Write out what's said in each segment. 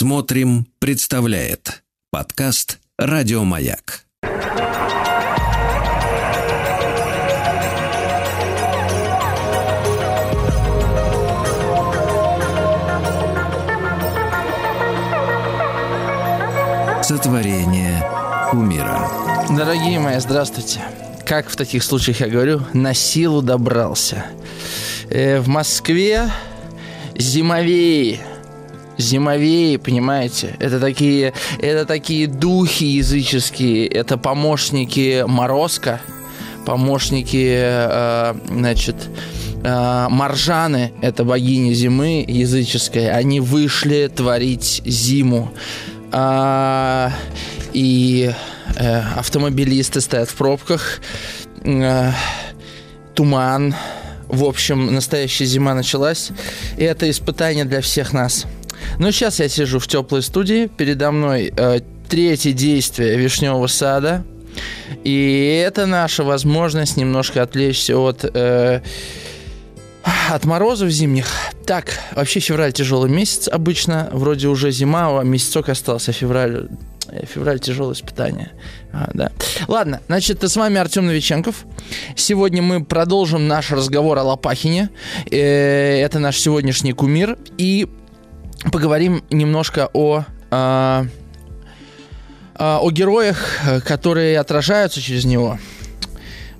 Смотрим, представляет подкаст Радиомаяк. Сотворение кумира. Дорогие мои, здравствуйте. Как в таких случаях я говорю, на силу добрался. Э, в Москве зимовей зимовей, понимаете? Это такие, это такие духи языческие, это помощники Морозка, помощники, э, значит, э, Маржаны, это богиня зимы языческая, они вышли творить зиму. А, и э, автомобилисты стоят в пробках, туман, в общем, настоящая зима началась, и это испытание для всех нас – ну, сейчас я сижу в теплой студии. Передо мной э, третье действие вишневого сада. И это наша возможность немножко отвлечься от, э, от морозов зимних. Так, вообще февраль тяжелый месяц обычно. Вроде уже зима, а месяцок остался, февраль э, февраль тяжелое испытание. А, да. Ладно, значит, с вами Артем Новиченков. Сегодня мы продолжим наш разговор о Лопахине. Э, это наш сегодняшний кумир. И поговорим немножко о, э, о героях, которые отражаются через него.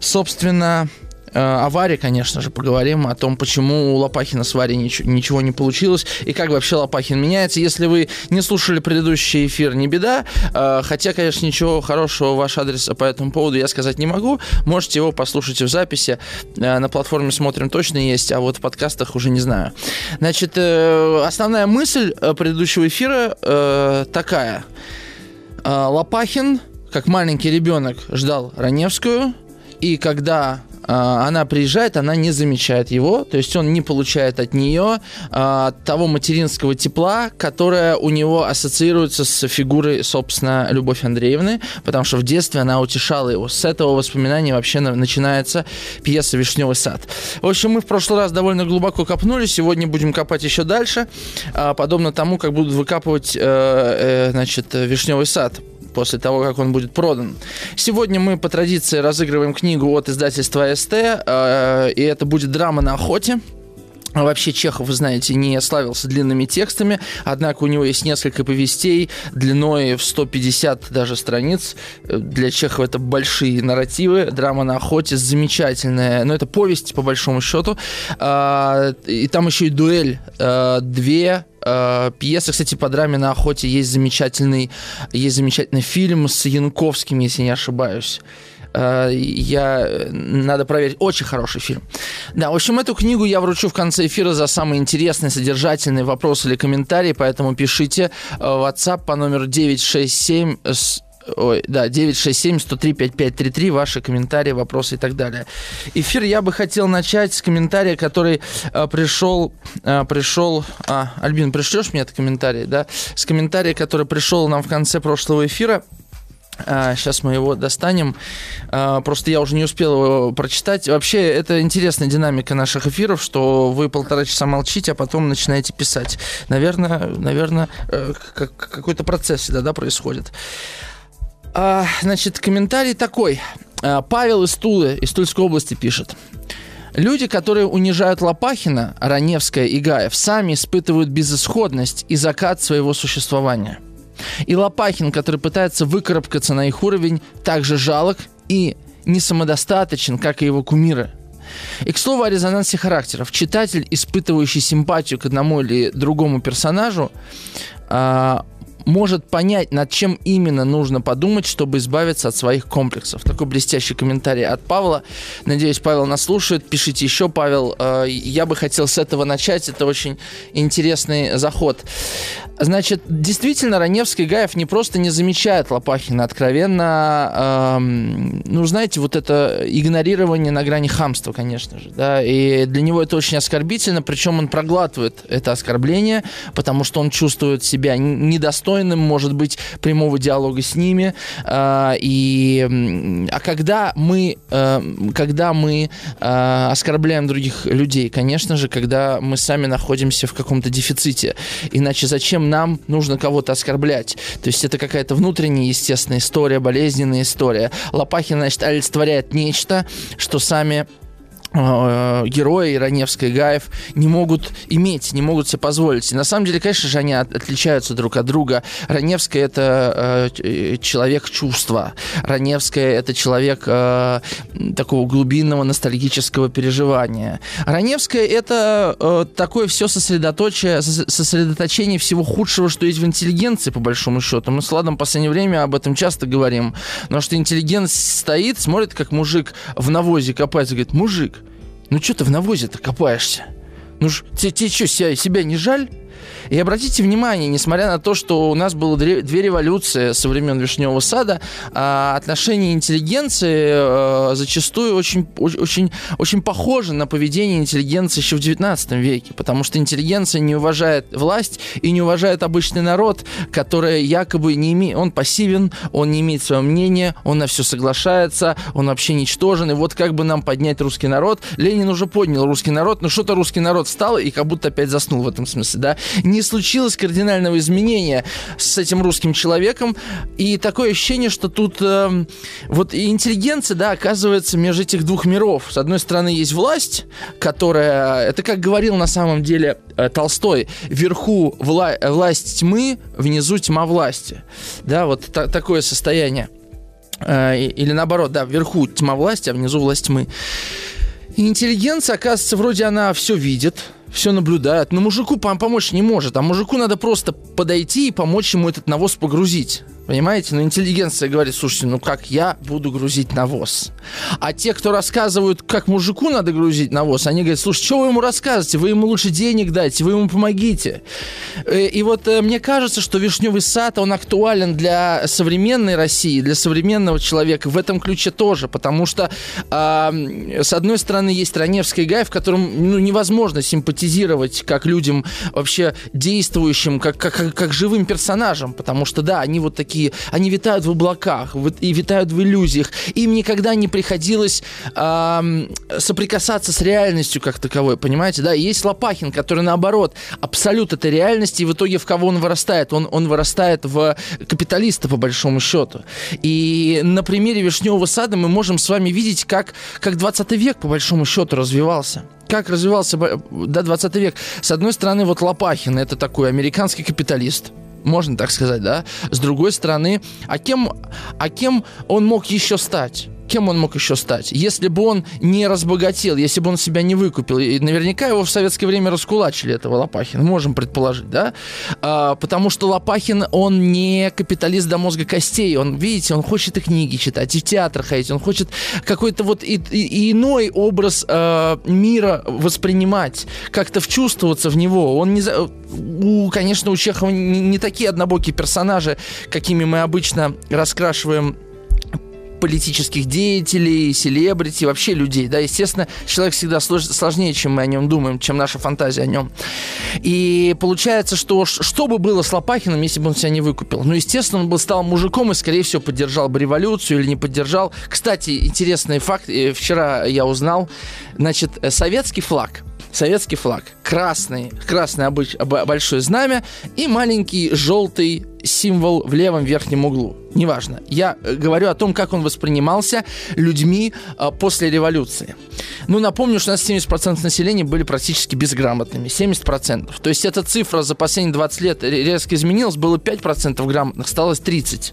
Собственно, Э, о конечно же, поговорим о том, почему у Лопахина с Варей ничего, не получилось и как вообще Лопахин меняется. Если вы не слушали предыдущий эфир, не беда. Э, хотя, конечно, ничего хорошего ваш адрес по этому поводу я сказать не могу. Можете его послушать в записи. Э, на платформе «Смотрим» точно есть, а вот в подкастах уже не знаю. Значит, основная мысль предыдущего эфира такая. Лопахин, как маленький ребенок, ждал Раневскую, и когда она приезжает, она не замечает его, то есть он не получает от нее а, того материнского тепла, которое у него ассоциируется с фигурой, собственно, Любовь Андреевны, потому что в детстве она утешала его. С этого воспоминания вообще начинается пьеса «Вишневый сад». В общем, мы в прошлый раз довольно глубоко копнули, сегодня будем копать еще дальше, а, подобно тому, как будут выкапывать, э, э, значит, «Вишневый сад» после того, как он будет продан. Сегодня мы по традиции разыгрываем книгу от издательства СТ, э, и это будет драма на охоте. Вообще Чехов, вы знаете, не славился длинными текстами, однако у него есть несколько повестей длиной в 150 даже страниц. Для Чехова это большие нарративы. Драма на охоте замечательная. Но это повесть, по большому счету. А, и там еще и дуэль. А, две а, пьесы, кстати, по драме на охоте есть замечательный, есть замечательный фильм с Янковским, если не ошибаюсь. Э, я... Надо проверить. Очень хороший фильм. Да, в общем, эту книгу я вручу в конце эфира за самый интересный, содержательный вопрос или комментарий, поэтому пишите э, в WhatsApp по номеру 967 Ой, да, 967-103-5533, ваши комментарии, вопросы и так далее. Эфир я бы хотел начать с комментария, который э, пришел, э, пришел, а, Альбин, пришлешь мне этот комментарий, да? С комментария, который пришел нам в конце прошлого эфира. Сейчас а, мы его достанем. Просто я уже не успел его прочитать. Вообще, это интересная динамика наших эфиров, что вы полтора часа молчите, а потом начинаете писать. Наверное, наверное э, какой-то процесс всегда да, происходит. А, значит, комментарий такой. Павел из Тулы, из Тульской области пишет. Люди, которые унижают Лопахина, Раневская и Гаев, сами испытывают безысходность и закат своего существования – и Лопахин, который пытается выкарабкаться на их уровень, также жалок и не самодостаточен, как и его кумиры. И к слову о резонансе характеров. Читатель, испытывающий симпатию к одному или другому персонажу, а, может понять, над чем именно нужно подумать, чтобы избавиться от своих комплексов. Такой блестящий комментарий от Павла. Надеюсь, Павел нас слушает. Пишите еще, Павел. Э, я бы хотел с этого начать. Это очень интересный заход. Значит, действительно, Раневский и Гаев не просто не замечает Лопахина откровенно. Эм, ну, знаете, вот это игнорирование на грани хамства, конечно же. Да, и для него это очень оскорбительно, причем он проглатывает это оскорбление, потому что он чувствует себя недостойным достойным, может быть, прямого диалога с ними. А, и, а когда мы, э, когда мы э, оскорбляем других людей, конечно же, когда мы сами находимся в каком-то дефиците. Иначе зачем нам нужно кого-то оскорблять. То есть это какая-то внутренняя, естественная история, болезненная история. Лопахин, значит, олицетворяет нечто, что сами герои Раневская и Гаев не могут иметь, не могут себе позволить. И на самом деле, конечно же, они отличаются друг от друга. Раневская – это э, человек чувства. Раневская – это человек э, такого глубинного ностальгического переживания. Раневская – это э, такое все сосредоточие, сосредоточение всего худшего, что есть в интеллигенции, по большому счету. Мы с Ладом в последнее время об этом часто говорим. Но что интеллигент стоит, смотрит, как мужик в навозе копается, говорит, мужик, ну что ты в навозе-то копаешься? Ну ж, тебе, тебе что, себя, себя не жаль? И обратите внимание, несмотря на то, что у нас было две революции со времен Вишневого сада, а, отношение интеллигенции а, зачастую очень, очень, очень похоже на поведение интеллигенции еще в 19 веке, потому что интеллигенция не уважает власть и не уважает обычный народ, который якобы не имеет, он пассивен, он не имеет своего мнения, он на все соглашается, он вообще ничтожен, и вот как бы нам поднять русский народ, Ленин уже поднял русский народ, но что-то русский народ встал и как будто опять заснул в этом смысле, да, не случилось кардинального изменения с этим русским человеком. И такое ощущение, что тут э, вот интеллигенция, да, оказывается между этих двух миров. С одной стороны, есть власть, которая, это как говорил на самом деле э, Толстой, вверху вла власть тьмы, внизу тьма власти. Да, вот та такое состояние. Э, или наоборот, да, вверху тьма власти, а внизу власть тьмы. И интеллигенция, оказывается, вроде она все видит, все наблюдает, но мужику помочь не может, а мужику надо просто подойти и помочь ему этот навоз погрузить. Понимаете? Но интеллигенция говорит, слушайте, ну как я буду грузить навоз? А те, кто рассказывают, как мужику надо грузить навоз, они говорят, слушай, что вы ему рассказываете? Вы ему лучше денег дайте, вы ему помогите. Э, и вот э, мне кажется, что Вишневый сад, он актуален для современной России, для современного человека в этом ключе тоже, потому что э, с одной стороны есть Раневский гай, в котором ну, невозможно симпатизировать как людям вообще действующим, как, как, как живым персонажам, потому что да, они вот такие такие, они витают в облаках и витают в иллюзиях. Им никогда не приходилось э, соприкасаться с реальностью как таковой, понимаете, да? есть Лопахин, который наоборот, абсолют этой реальности, и в итоге в кого он вырастает? Он, он вырастает в капиталиста, по большому счету. И на примере Вишневого сада мы можем с вами видеть, как, как 20 век, по большому счету, развивался как развивался до 20 век. С одной стороны, вот Лопахин, это такой американский капиталист, можно так сказать, да? С другой стороны, а кем, а кем он мог еще стать? Кем он мог еще стать? Если бы он не разбогател, если бы он себя не выкупил, и наверняка его в советское время раскулачили, этого Лопахина, можем предположить, да? А, потому что Лопахин, он не капиталист до мозга костей, он, видите, он хочет и книги читать, и в театр ходить, он хочет какой-то вот и, и, иной образ э, мира воспринимать, как-то вчувствоваться в него. Он не... У, конечно, у Чехова не, не такие однобокие персонажи, какими мы обычно раскрашиваем политических деятелей, селебрити, вообще людей. Да, естественно, человек всегда слож, сложнее, чем мы о нем думаем, чем наша фантазия о нем. И получается, что что бы было с Лопахиным, если бы он себя не выкупил? Ну, естественно, он бы стал мужиком и, скорее всего, поддержал бы революцию или не поддержал. Кстати, интересный факт. Э, вчера я узнал, значит, э, советский флаг – советский флаг. Красный, красное обыч, большое знамя и маленький желтый символ в левом верхнем углу. Неважно. Я э, говорю о том, как он воспринимался людьми э, после революции. Ну, напомню, что у нас 70% населения были практически безграмотными. 70%. То есть эта цифра за последние 20 лет резко изменилась. Было 5% грамотных, стало 30%.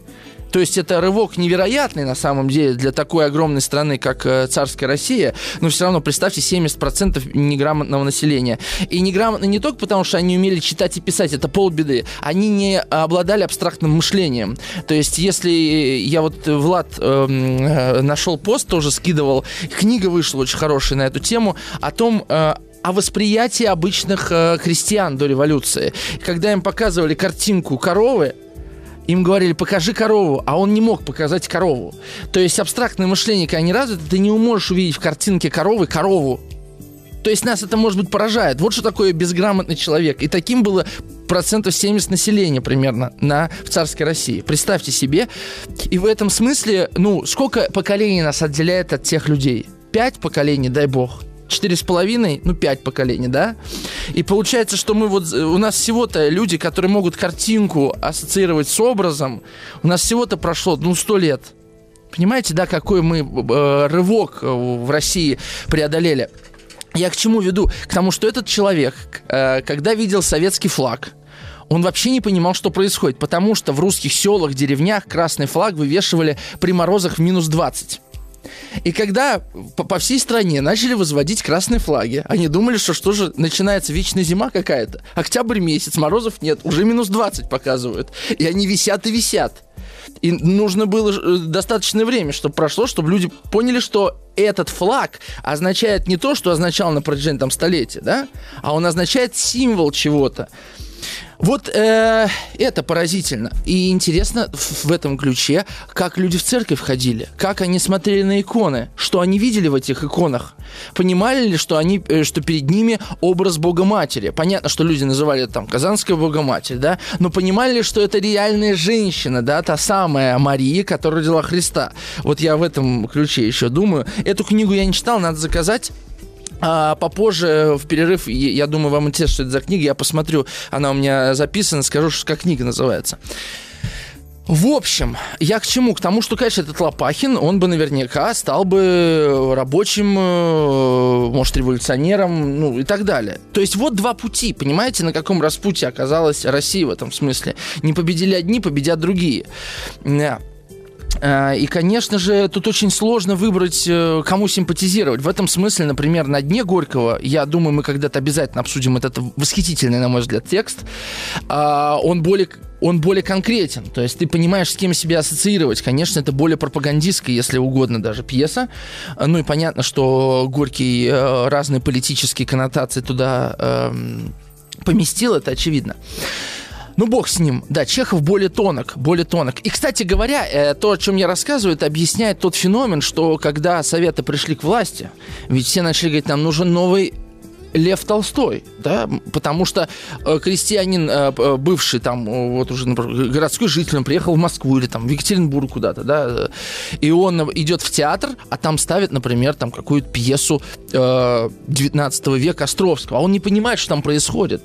То есть это рывок невероятный на самом деле для такой огромной страны, как э, царская Россия, но все равно представьте 70% неграмотного населения. И неграмотно не только потому, что они умели читать и писать, это полбеды, они не обладали абстрактным мышлением. То есть если я вот, Влад, эм, э, нашел пост, тоже скидывал, книга вышла очень хорошая на эту тему, о том, э, о восприятии обычных э, крестьян до революции. Когда им показывали картинку коровы, им говорили, покажи корову, а он не мог показать корову. То есть абстрактное мышление, когда не развито, ты не можешь увидеть в картинке коровы корову. То есть нас это, может быть, поражает. Вот что такое безграмотный человек. И таким было процентов 70 населения примерно на, в царской России. Представьте себе. И в этом смысле, ну, сколько поколений нас отделяет от тех людей? Пять поколений, дай бог. Четыре с половиной, ну, пять поколений, да? И получается, что мы вот... У нас всего-то люди, которые могут картинку ассоциировать с образом, у нас всего-то прошло, ну, сто лет. Понимаете, да, какой мы э, рывок в России преодолели? Я к чему веду? К тому, что этот человек, э, когда видел советский флаг, он вообще не понимал, что происходит, потому что в русских селах, деревнях красный флаг вывешивали при морозах в минус 20. И когда по, по всей стране начали возводить красные флаги, они думали, что что же, начинается вечная зима какая-то. Октябрь месяц, морозов нет, уже минус 20 показывают. И они висят и висят. И нужно было э, достаточное время, чтобы прошло, чтобы люди поняли, что этот флаг означает не то, что означал на протяжении там столетия, да, а он означает символ чего-то. Вот э, это поразительно. И интересно в этом ключе, как люди в церковь ходили, как они смотрели на иконы, что они видели в этих иконах. Понимали ли, что, они, э, что перед ними образ Бога Матери? Понятно, что люди называли там Казанская Бога Матерь, да? Но понимали ли, что это реальная женщина, да, та самая Мария, которая родила Христа? Вот я в этом ключе еще думаю. Эту книгу я не читал, надо заказать. А попозже, в перерыв, я думаю, вам интересно, что это за книга. Я посмотрю, она у меня записана, скажу, что как книга называется. В общем, я к чему? К тому, что, конечно, этот Лопахин, он бы наверняка стал бы рабочим, э, может, революционером, ну и так далее. То есть вот два пути, понимаете, на каком распутье оказалась Россия в этом смысле. Не победили одни, победят другие. Э, и, конечно же, тут очень сложно выбрать, э, кому симпатизировать. В этом смысле, например, на дне Горького, я думаю, мы когда-то обязательно обсудим этот восхитительный, на мой взгляд, текст. А, он более он более конкретен. То есть ты понимаешь, с кем себя ассоциировать. Конечно, это более пропагандистская, если угодно, даже пьеса. Ну и понятно, что Горький э, разные политические коннотации туда эм, поместил, это очевидно. Ну, бог с ним. Да, Чехов более тонок, более тонок. И, кстати говоря, э, то, о чем я рассказываю, это объясняет тот феномен, что когда Советы пришли к власти, ведь все начали говорить, нам нужен новый Лев Толстой, да, потому что э, крестьянин, э, бывший там, вот уже например, городской житель, он приехал в Москву или там в Екатеринбург куда-то, да, и он идет в театр, а там ставят, например, там какую-то пьесу э, 19 века Островского, а он не понимает, что там происходит,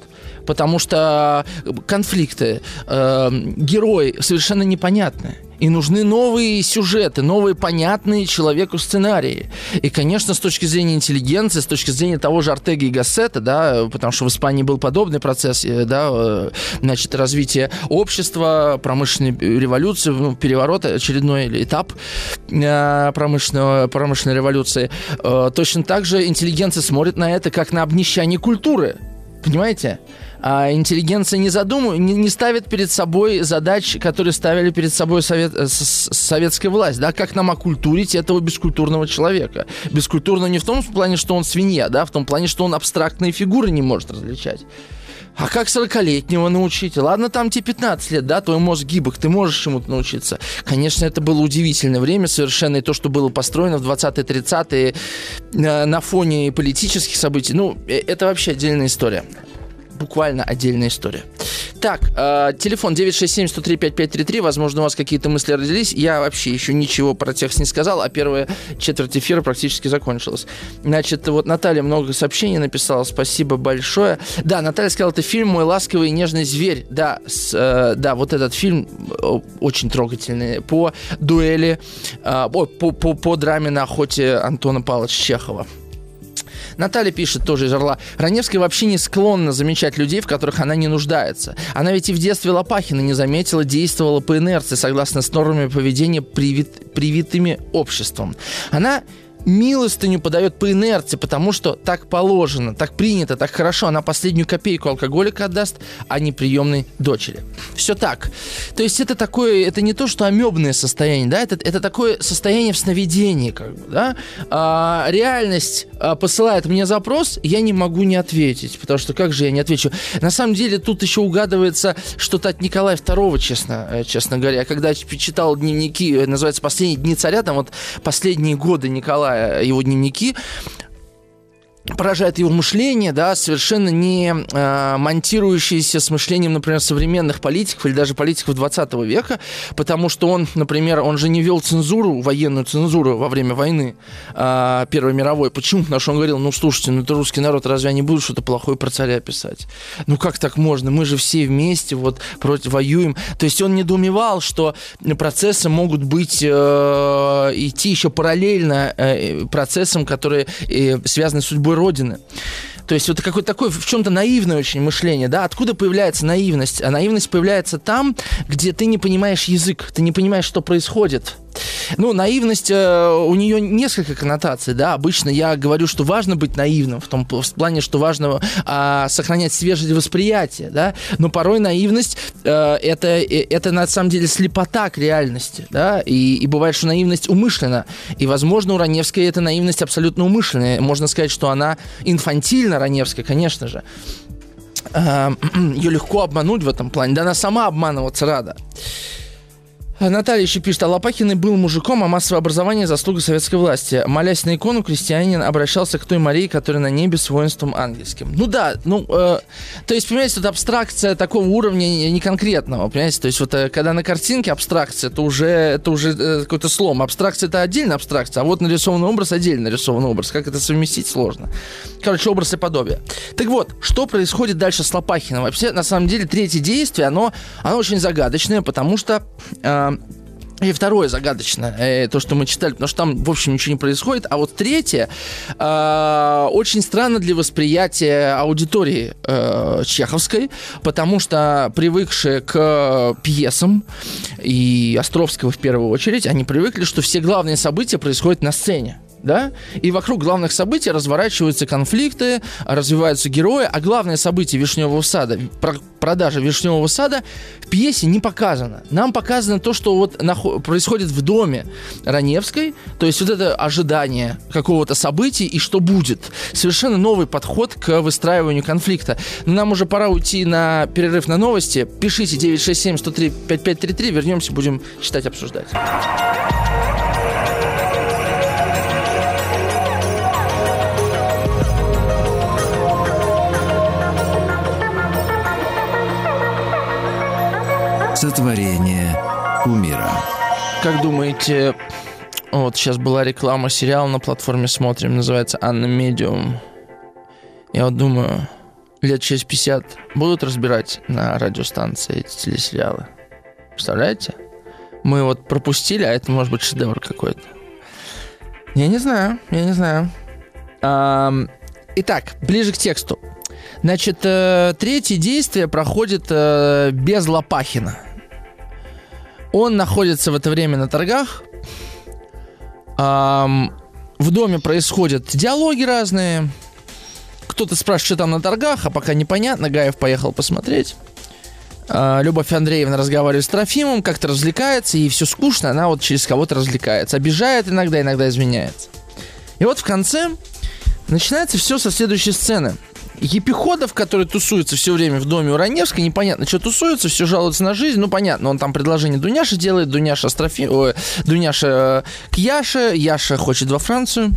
потому что конфликты, э, герои совершенно непонятные. И нужны новые сюжеты, новые понятные человеку сценарии. И, конечно, с точки зрения интеллигенции, с точки зрения того же Артега и Гассета, да, потому что в Испании был подобный процесс, э, да, э, значит, развития общества, промышленной революции, ну, переворот, очередной этап э, промышленного, промышленной революции. Точно так же интеллигенция смотрит на это как на обнищание культуры. Понимаете? А интеллигенция не задумывает, не, не ставит перед собой задач, которые ставили перед собой совет, э, советская власть, да, как нам окультурить этого бескультурного человека. Бескультурно не в том плане, что он свинья, да, в том плане, что он абстрактные фигуры не может различать. А как 40-летнего научить? Ладно, там тебе 15 лет, да, твой мозг гибок, ты можешь чему-то научиться. Конечно, это было удивительное время совершенно, и то, что было построено в 20-е, 30-е э, на фоне политических событий, ну, э, это вообще отдельная история буквально отдельная история. Так, э, телефон 967-103-5533. Возможно, у вас какие-то мысли родились. Я вообще еще ничего про текст не сказал, а первая четверть эфира практически закончилась. Значит, вот Наталья много сообщений написала. Спасибо большое. Да, Наталья сказала, это фильм «Мой ласковый и нежный зверь». Да, с, э, да вот этот фильм э, очень трогательный. По дуэли, э, по, по, по драме на охоте Антона Павловича Чехова. Наталья пишет тоже из Орла. Раневская вообще не склонна замечать людей, в которых она не нуждается. Она ведь и в детстве Лопахина не заметила, действовала по инерции, согласно с нормами поведения, привит, привитыми обществом. Она милостыню подает по инерции, потому что так положено, так принято, так хорошо. Она последнюю копейку алкоголика отдаст, а не приемной дочери. Все так. То есть это такое, это не то, что амебное состояние, да, это, это такое состояние в сновидении, как бы, да. А, реальность а, посылает мне запрос, я не могу не ответить, потому что как же я не отвечу? На самом деле тут еще угадывается что-то от Николая II, честно, э, честно говоря. Когда читал дневники, э, называется «Последние дни царя», там вот последние годы Николая его дневники, поражает его мышление, да, совершенно не э, монтирующееся с мышлением, например, современных политиков или даже политиков 20 века, потому что он, например, он же не вел цензуру, военную цензуру во время войны э, Первой мировой. Почему? Потому что он говорил, ну, слушайте, ну, это русский народ, разве они будут что-то плохое про царя писать? Ну, как так можно? Мы же все вместе вот против воюем. То есть он недоумевал, что процессы могут быть, э, идти еще параллельно э, процессам, которые э, связаны с судьбой Родины. То есть вот какое-то такое в чем-то наивное очень мышление, да, откуда появляется наивность? А наивность появляется там, где ты не понимаешь язык, ты не понимаешь, что происходит. Ну, наивность, э, у нее несколько коннотаций, да. Обычно я говорю, что важно быть наивным, в том в плане, что важно э, сохранять свежесть восприятия, да. Но порой наивность э, это, э, это на самом деле слепота к реальности, да. И, и бывает, что наивность умышлена. И, возможно, у Раневской эта наивность абсолютно умышленная. Можно сказать, что она инфантильна, Раневская, конечно же. Э, ее легко обмануть в этом плане. Да она сама обманываться рада. Наталья еще пишет, а Лопахин был мужиком, а массовое образование – заслуга советской власти. Молясь на икону, крестьянин обращался к той Марии, которая на небе с воинством ангельским. Ну да, ну, э, то есть, понимаете, это абстракция такого уровня не конкретного, понимаете? То есть, вот э, когда на картинке абстракция, это уже, это уже э, какой-то слом. Абстракция – это отдельная абстракция, а вот нарисованный образ – отдельно нарисованный образ. Как это совместить, сложно. Короче, образ и подобие. Так вот, что происходит дальше с Лопахиным? Вообще, на самом деле, третье действие, оно, оно очень загадочное, потому что... Э, и второе загадочно, э, то, что мы читали, потому что там, в общем, ничего не происходит. А вот третье э, очень странно для восприятия аудитории э, чеховской, потому что привыкшие к пьесам, и Островского в первую очередь, они привыкли, что все главные события происходят на сцене да, и вокруг главных событий разворачиваются конфликты, развиваются герои, а главное событие Вишневого сада, продажа Вишневого сада в пьесе не показано. Нам показано то, что вот происходит в доме Раневской, то есть вот это ожидание какого-то события и что будет. Совершенно новый подход к выстраиванию конфликта. Но нам уже пора уйти на перерыв на новости. Пишите 967 103 5533, вернемся, будем читать, обсуждать. Сотворение умира. Как думаете, вот сейчас была реклама сериала на платформе «Смотрим», называется «Анна Медиум». Я вот думаю, лет через 50 будут разбирать на радиостанции эти телесериалы. Представляете? Мы вот пропустили, а это может быть шедевр какой-то. Я не знаю, я не знаю. итак, ближе к тексту. Значит, э, третье действие проходит э, без Лопахина. Он находится в это время на торгах. Эм, в доме происходят диалоги разные. Кто-то спрашивает, что там на торгах, а пока непонятно. Гаев поехал посмотреть. Э, Любовь Андреевна разговаривает с Трофимом, как-то развлекается, и все скучно, она вот через кого-то развлекается. Обижает иногда, иногда изменяется. И вот в конце начинается все со следующей сцены – Епиходов, который тусуется все время в доме у Раневской, непонятно, что тусуется, все жалуется на жизнь, ну, понятно, он там предложение Дуняша делает, Дуняша, Астрофи... Ой, Дуняша к Яше, Яша хочет во Францию,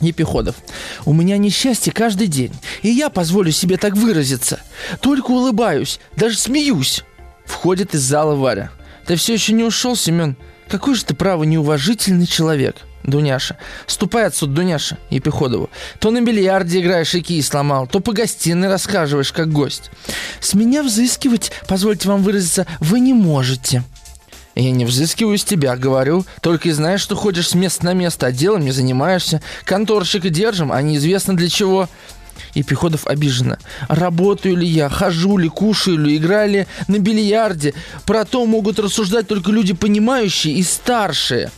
Епиходов. У меня несчастье каждый день, и я позволю себе так выразиться. Только улыбаюсь, даже смеюсь. Входит из зала Варя. Ты все еще не ушел, Семен? Какой же ты, право, неуважительный человек. Дуняша. Ступай отсюда, Дуняша, Епиходову. То на бильярде играешь и кий сломал, то по гостиной рассказываешь, как гость. С меня взыскивать, позвольте вам выразиться, вы не можете. Я не взыскиваю с тебя, говорю. Только и знаешь, что ходишь с места на место, а делом не занимаешься. Конторщика держим, а неизвестно для чего. И Пеходов обиженно. Работаю ли я, хожу ли, кушаю ли, играю ли на бильярде? Про то могут рассуждать только люди понимающие и старшие.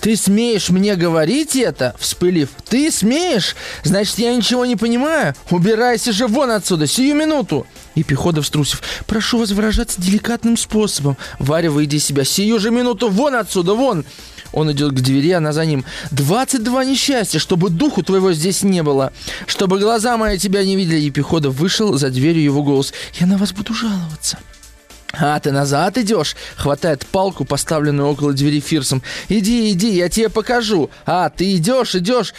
Ты смеешь мне говорить это? Вспылив. Ты смеешь? Значит, я ничего не понимаю? Убирайся же вон отсюда, сию минуту. И Пеходов струсив. Прошу вас выражаться деликатным способом. Варя, выйди из себя. Сию же минуту вон отсюда, вон. Он идет к двери, она за ним. «Двадцать два несчастья, чтобы духу твоего здесь не было, чтобы глаза мои тебя не видели». И Пеходов вышел, за дверью его голос. «Я на вас буду жаловаться». «А, ты назад идешь?» Хватает палку, поставленную около двери Фирсом. «Иди, иди, я тебе покажу. А, ты идешь, идешь.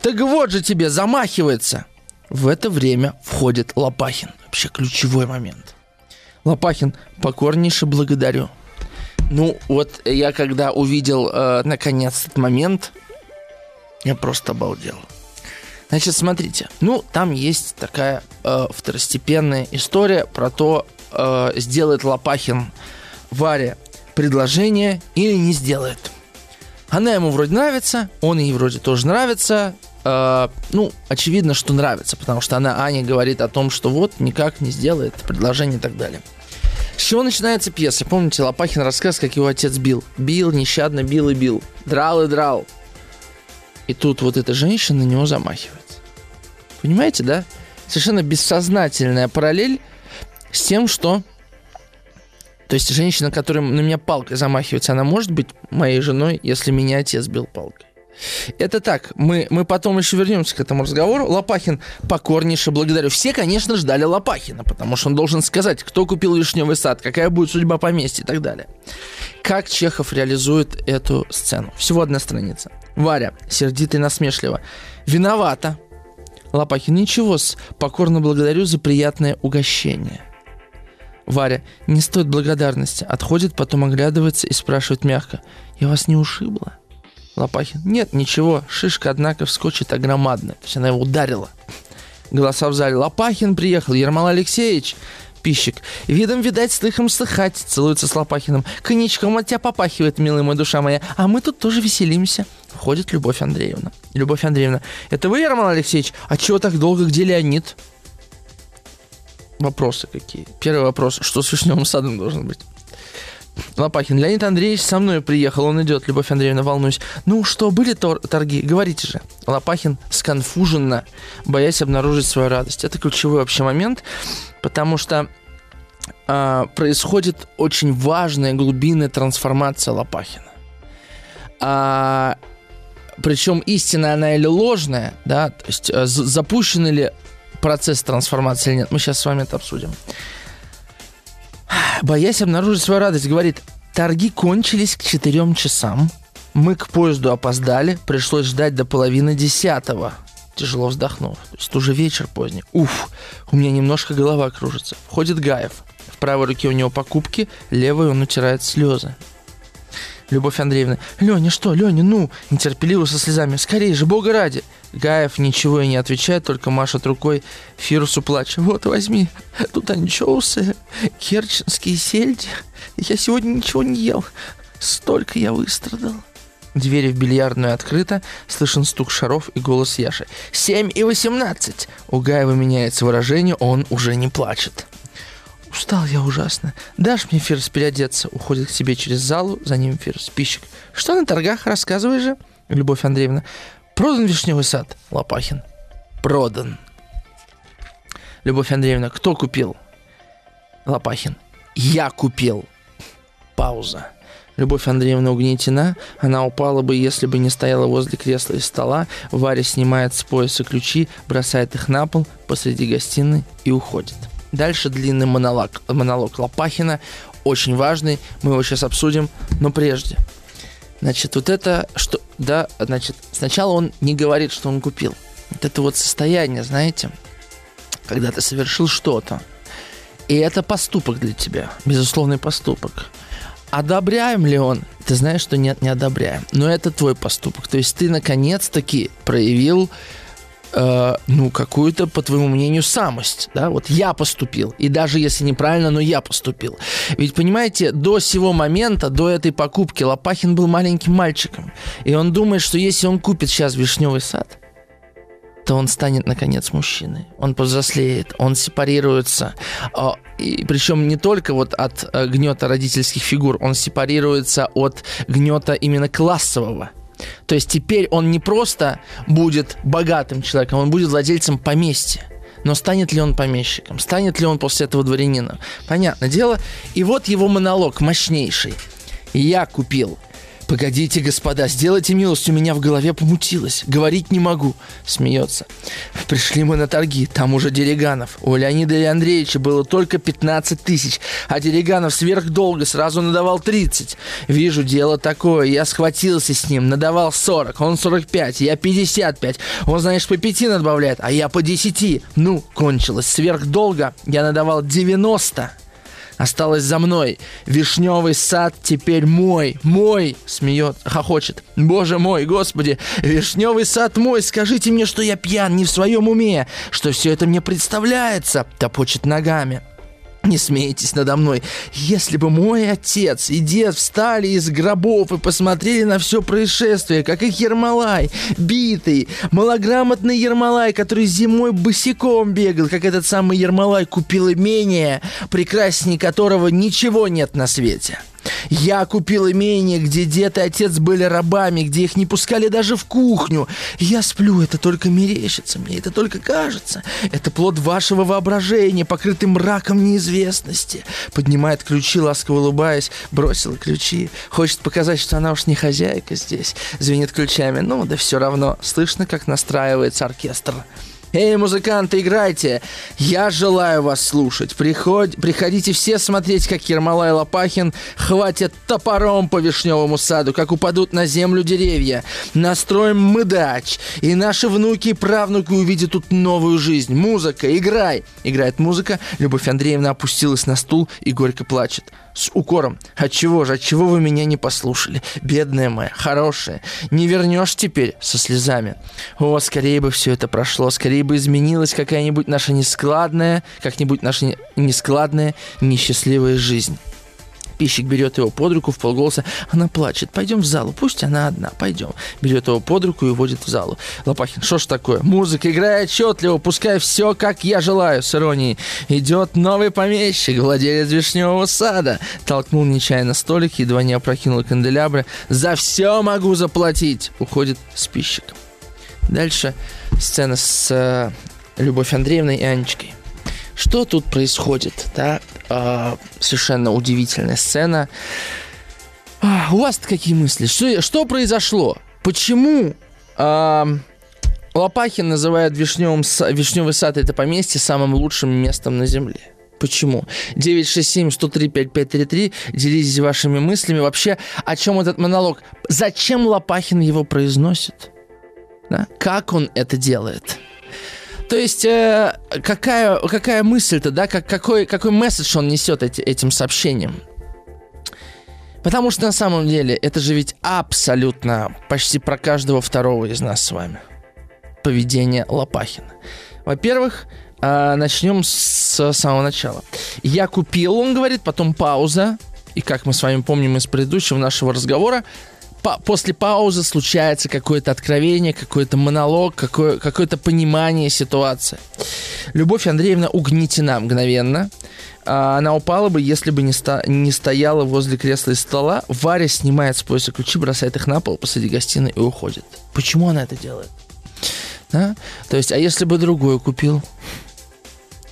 Так вот же тебе, замахивается. В это время входит Лопахин. Вообще ключевой момент. Лопахин, покорнейше благодарю. Ну, вот я когда увидел, э, наконец, этот момент, я просто обалдел. Значит, смотрите, ну, там есть такая э, второстепенная история про то, э, сделает Лопахин Варе предложение или не сделает. Она ему вроде нравится, он ей вроде тоже нравится. Э, ну, очевидно, что нравится, потому что она Ане говорит о том, что вот никак не сделает предложение и так далее. С чего начинается пьеса? Помните, Лопахин рассказ, как его отец бил? Бил, нещадно бил и бил. Драл и драл. И тут вот эта женщина на него замахивается. Понимаете, да? Совершенно бессознательная параллель с тем, что... То есть женщина, которая на меня палкой замахивается, она может быть моей женой, если меня отец бил палкой. Это так, мы, мы потом еще вернемся к этому разговору. Лопахин покорнейше благодарю. Все, конечно, ждали Лопахина, потому что он должен сказать, кто купил вишневый сад, какая будет судьба поместья и так далее. Как Чехов реализует эту сцену? Всего одна страница. Варя, сердито и насмешливо. Виновата. Лопахин, ничего покорно благодарю за приятное угощение. Варя, не стоит благодарности. Отходит, потом оглядывается и спрашивает мягко. Я вас не ушибла? Лопахин. Нет, ничего, шишка, однако, вскочит огромадная. То есть она его ударила. Голоса в зале. Лопахин приехал, Ермол Алексеевич. Пищик. Видом, видать, слыхом слыхать. Целуется с Лопахиным. Коньячком от тебя попахивает, милая моя душа моя. А мы тут тоже веселимся. Входит Любовь Андреевна. Любовь Андреевна. Это вы, Ермол Алексеевич? А чего так долго? Где Леонид? Вопросы какие? Первый вопрос. Что с вишневым садом должен быть? Лопахин. Леонид Андреевич со мной приехал, он идет. Любовь Андреевна, волнуюсь. Ну что, были тор- торги? Говорите же. Лопахин сконфуженно, боясь обнаружить свою радость. Это ключевой вообще момент, потому что а, происходит очень важная глубинная трансформация Лопахина. А, причем истинная она или ложная, да, то есть а, запущен ли процесс трансформации или нет, мы сейчас с вами это обсудим боясь обнаружить свою радость, говорит, торги кончились к четырем часам. Мы к поезду опоздали, пришлось ждать до половины десятого. Тяжело вздохнув. То есть уже вечер поздний. Уф, у меня немножко голова кружится. Входит Гаев. В правой руке у него покупки, левой он утирает слезы. Любовь Андреевна. Леня, что, Леня, ну? Нетерпеливо со слезами. Скорее же, бога ради. Гаев ничего и не отвечает, только машет рукой Фирусу плача. Вот, возьми, тут анчоусы, керченские сельди. Я сегодня ничего не ел. Столько я выстрадал. Двери в бильярдную открыта, слышен стук шаров и голос Яши. «Семь и восемнадцать!» У Гаева меняется выражение, он уже не плачет. Устал я ужасно. Дашь мне, Фирс, переодеться? Уходит к себе через залу, за ним Фирс. Пищик. Что на торгах? Рассказывай же. Любовь Андреевна. Продан вишневый сад? Лопахин. Продан. Любовь Андреевна. Кто купил? Лопахин. Я купил. Пауза. Любовь Андреевна угнетена. Она упала бы, если бы не стояла возле кресла и стола. Варя снимает с пояса ключи, бросает их на пол посреди гостиной и уходит. Дальше длинный монолог, монолог Лопахина, очень важный, мы его сейчас обсудим, но прежде. Значит, вот это, что, да, значит, сначала он не говорит, что он купил. Вот это вот состояние, знаете, когда ты совершил что-то, и это поступок для тебя, безусловный поступок. Одобряем ли он? Ты знаешь, что нет, не одобряем. Но это твой поступок. То есть ты наконец-таки проявил э, ну, какую-то, по твоему мнению, самость, да, вот я поступил, и даже если неправильно, но я поступил. Ведь, понимаете, до сего момента, до этой покупки Лопахин был маленьким мальчиком, и он думает, что если он купит сейчас вишневый сад, то он станет, наконец, мужчиной. Он повзрослеет, он сепарируется. А, и причем не только вот от э, гнета родительских фигур, он сепарируется от гнета именно классового. То есть теперь он не просто будет богатым человеком, он будет владельцем поместья. Но станет ли он помещиком? Станет ли он после этого дворянином? Понятное дело. И вот его монолог мощнейший. Я купил Погодите, господа, сделайте милость, у меня в голове помутилось. Говорить не могу. Смеется. Пришли мы на торги, там уже Дереганов. У Леонида и Андреевича было только 15 тысяч, а Дереганов сверхдолго сразу надавал 30. Вижу, дело такое, я схватился с ним, надавал 40, он 45, я 55. Он, знаешь, по 5 надбавляет, а я по 10. Ну, кончилось сверхдолго, я надавал 90 осталось за мной. Вишневый сад теперь мой, мой, смеет, хохочет. Боже мой, господи, вишневый сад мой, скажите мне, что я пьян, не в своем уме, что все это мне представляется, топочет ногами. Не смейтесь надо мной. Если бы мой отец и дед встали из гробов и посмотрели на все происшествие, как их Ермолай, битый, малограмотный Ермолай, который зимой босиком бегал, как этот самый Ермолай купил имение, прекрасней которого ничего нет на свете. Я купил имение, где дед и отец были рабами, где их не пускали даже в кухню. Я сплю, это только мерещится мне, это только кажется. Это плод вашего воображения, покрытый мраком неизвестности. Поднимает ключи, ласково улыбаясь, бросила ключи. Хочет показать, что она уж не хозяйка здесь. Звенит ключами. Ну, да все равно. Слышно, как настраивается оркестр. Эй, музыканты, играйте! Я желаю вас слушать. Приходь, приходите все смотреть, как Ермолай Лопахин хватит топором по вишневому саду, как упадут на землю деревья. Настроим мы дач, и наши внуки и правнуки увидят тут новую жизнь. Музыка, играй! Играет музыка. Любовь Андреевна опустилась на стул и горько плачет с укором. Отчего же, отчего вы меня не послушали? Бедная моя, хорошая. Не вернешь теперь со слезами. О, скорее бы все это прошло, скорее бы изменилась какая-нибудь наша нескладная, как-нибудь наша нескладная, несчастливая жизнь. Пищик берет его под руку в полголоса. Она плачет. Пойдем в залу. Пусть она одна. Пойдем. Берет его под руку и водит в залу. Лопахин, что ж такое? Музыка играет отчетливо. Пускай все, как я желаю, с иронией. Идет новый помещик, владелец вишневого сада. Толкнул нечаянно столик, едва не опрокинул канделябры. За все могу заплатить. Уходит с. Дальше сцена с э, Любовь Андреевной и Анечкой. Что тут происходит? Да? А, совершенно удивительная сцена. А, у вас какие мысли? Что, что произошло? Почему а, Лопахин называет вишневым, вишневый сад это поместье самым лучшим местом на Земле? Почему? 967-103-5533. Делитесь вашими мыслями. Вообще, о чем этот монолог? Зачем Лопахин его произносит? Да? Как он это делает? То есть, э, какая, какая мысль-то, да, как, какой, какой месседж он несет эти, этим сообщением? Потому что на самом деле это же ведь абсолютно почти про каждого второго из нас с вами. Поведение Лопахина. Во-первых, э, начнем с самого начала. Я купил, он говорит, потом пауза. И как мы с вами помним из предыдущего нашего разговора, по после паузы случается какое-то откровение, какой-то монолог, какое- какое-то понимание ситуации. Любовь Андреевна угнетена мгновенно. А она упала бы, если бы не, ста- не стояла возле кресла и стола. Варя снимает с пояса ключи, бросает их на пол посреди гостиной и уходит. Почему она это делает? Да? То есть, а если бы другой купил?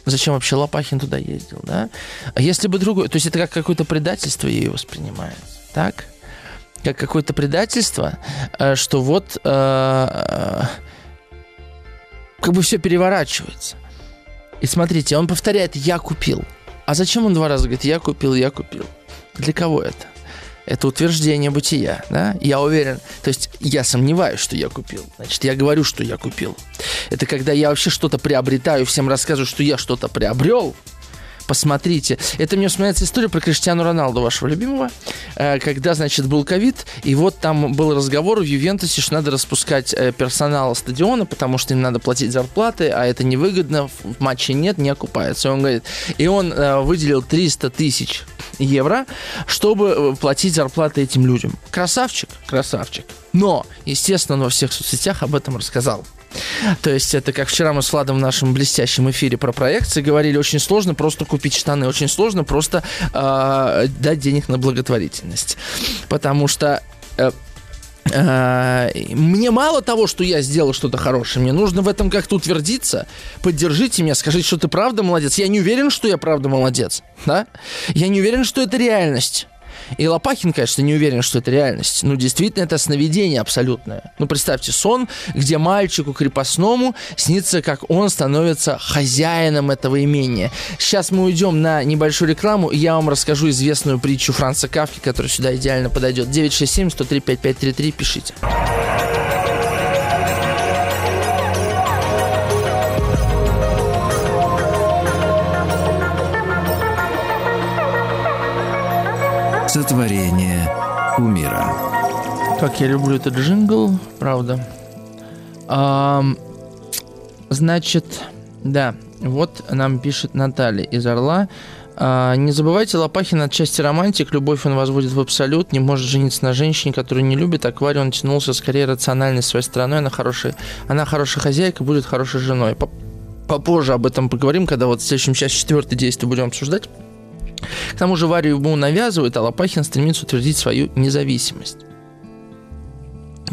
Зачем вообще Лопахин туда ездил, да? А если бы другой... То есть это как какое-то предательство ей воспринимает, так? Как какое-то предательство, э, что вот э, э, как бы все переворачивается. И смотрите, он повторяет «я купил». А зачем он два раза говорит «я купил, я купил»? Для кого это? Это утверждение бытия, да? Я уверен, то есть я сомневаюсь, что я купил. Значит, я говорю, что я купил. Это когда я вообще что-то приобретаю, всем рассказываю, что я что-то приобрел, посмотрите. Это мне вспоминается история про Криштиану Роналду, вашего любимого, э, когда, значит, был ковид, и вот там был разговор в Ювентусе, что надо распускать э, персонал стадиона, потому что им надо платить зарплаты, а это невыгодно, в матче нет, не окупается. И он говорит, и он э, выделил 300 тысяч евро, чтобы платить зарплаты этим людям. Красавчик, красавчик. Но, естественно, он во всех соцсетях об этом рассказал. То есть это как вчера мы с Владом в нашем блестящем эфире про проекции говорили, очень сложно просто купить штаны, очень сложно просто э, дать денег на благотворительность. Потому что э, мне мало того, что я сделал что-то хорошее, мне нужно в этом как-то утвердиться. Поддержите меня, скажите, что ты правда молодец. Я не уверен, что я правда молодец. Да? Я не уверен, что это реальность. И Лопахин, конечно, не уверен, что это реальность. Ну, действительно, это сновидение абсолютное. Ну, представьте, сон, где мальчику крепостному снится, как он становится хозяином этого имения. Сейчас мы уйдем на небольшую рекламу, и я вам расскажу известную притчу Франца Кавки, которая сюда идеально подойдет. 967 103 5533, пишите. Сотворение кумира. Как я люблю этот джингл, правда. А, значит, да, вот нам пишет Наталья из Орла. А, не забывайте, Лопахин отчасти романтик, любовь он возводит в абсолют, не может жениться на женщине, которую не любит, а он тянулся скорее рациональной своей стороной, она хорошая, она хорошая хозяйка, будет хорошей женой. Попозже об этом поговорим, когда вот в следующем часть четвертое действие будем обсуждать. К тому же Варю ему навязывают, а Лопахин стремится утвердить свою независимость.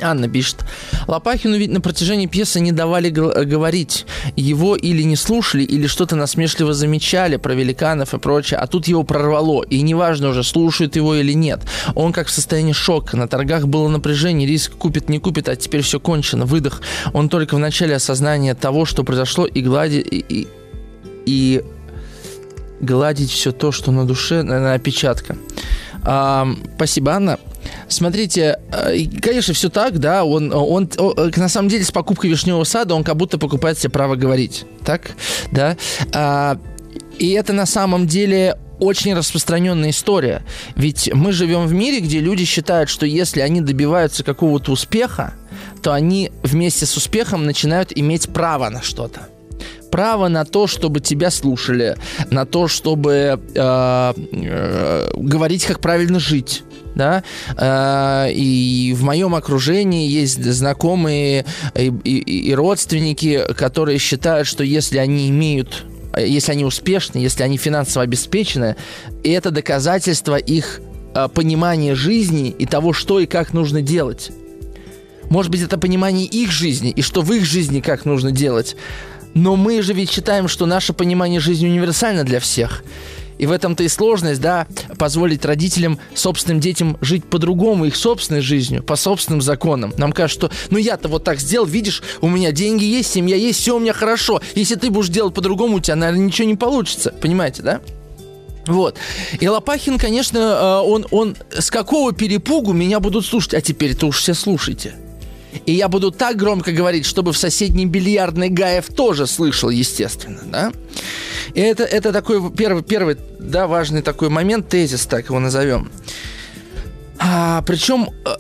Анна пишет. Лопахину ведь на протяжении пьесы не давали говорить. Его или не слушали, или что-то насмешливо замечали про великанов и прочее, а тут его прорвало. И неважно уже, слушают его или нет. Он как в состоянии шока. На торгах было напряжение, риск купит, не купит, а теперь все кончено. Выдох. Он только в начале осознания того, что произошло, и гладит... И, и, и гладить все то, что на душе, наверное, опечатка. А, спасибо, Анна. Смотрите, э, конечно, все так, да, он, он, он, э, на самом деле с покупкой вишневого сада он как будто покупает себе право говорить, так, да, а, и это на самом деле очень распространенная история. Ведь мы живем в мире, где люди считают, что если они добиваются какого-то успеха, то они вместе с успехом начинают иметь право на что-то право на то, чтобы тебя слушали, на то, чтобы э, э, говорить, как правильно жить. Да? Э, и в моем окружении есть знакомые и, и, и родственники, которые считают, что если они имеют если они успешны, если они финансово обеспечены, это доказательство их э, понимания жизни и того, что и как нужно делать. Может быть, это понимание их жизни и что в их жизни как нужно делать. Но мы же ведь считаем, что наше понимание жизни универсально для всех. И в этом-то и сложность, да, позволить родителям, собственным детям жить по-другому, их собственной жизнью, по собственным законам. Нам кажется, что, ну я-то вот так сделал, видишь, у меня деньги есть, семья есть, все у меня хорошо. Если ты будешь делать по-другому, у тебя, наверное, ничего не получится. Понимаете, да? Вот. И Лопахин, конечно, э, он, он с какого перепугу меня будут слушать? А теперь-то уж все слушайте. И я буду так громко говорить, чтобы в соседней бильярдной Гаев тоже слышал, естественно, да? И это, это такой первый, первый, да, важный такой момент, тезис, так его назовем. А, причем э,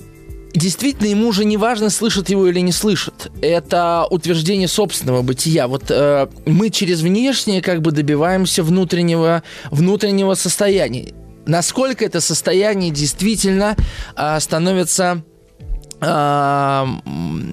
действительно ему уже не важно, слышат его или не слышат. Это утверждение собственного бытия. Вот э, мы через внешнее как бы добиваемся внутреннего, внутреннего состояния. Насколько это состояние действительно э, становится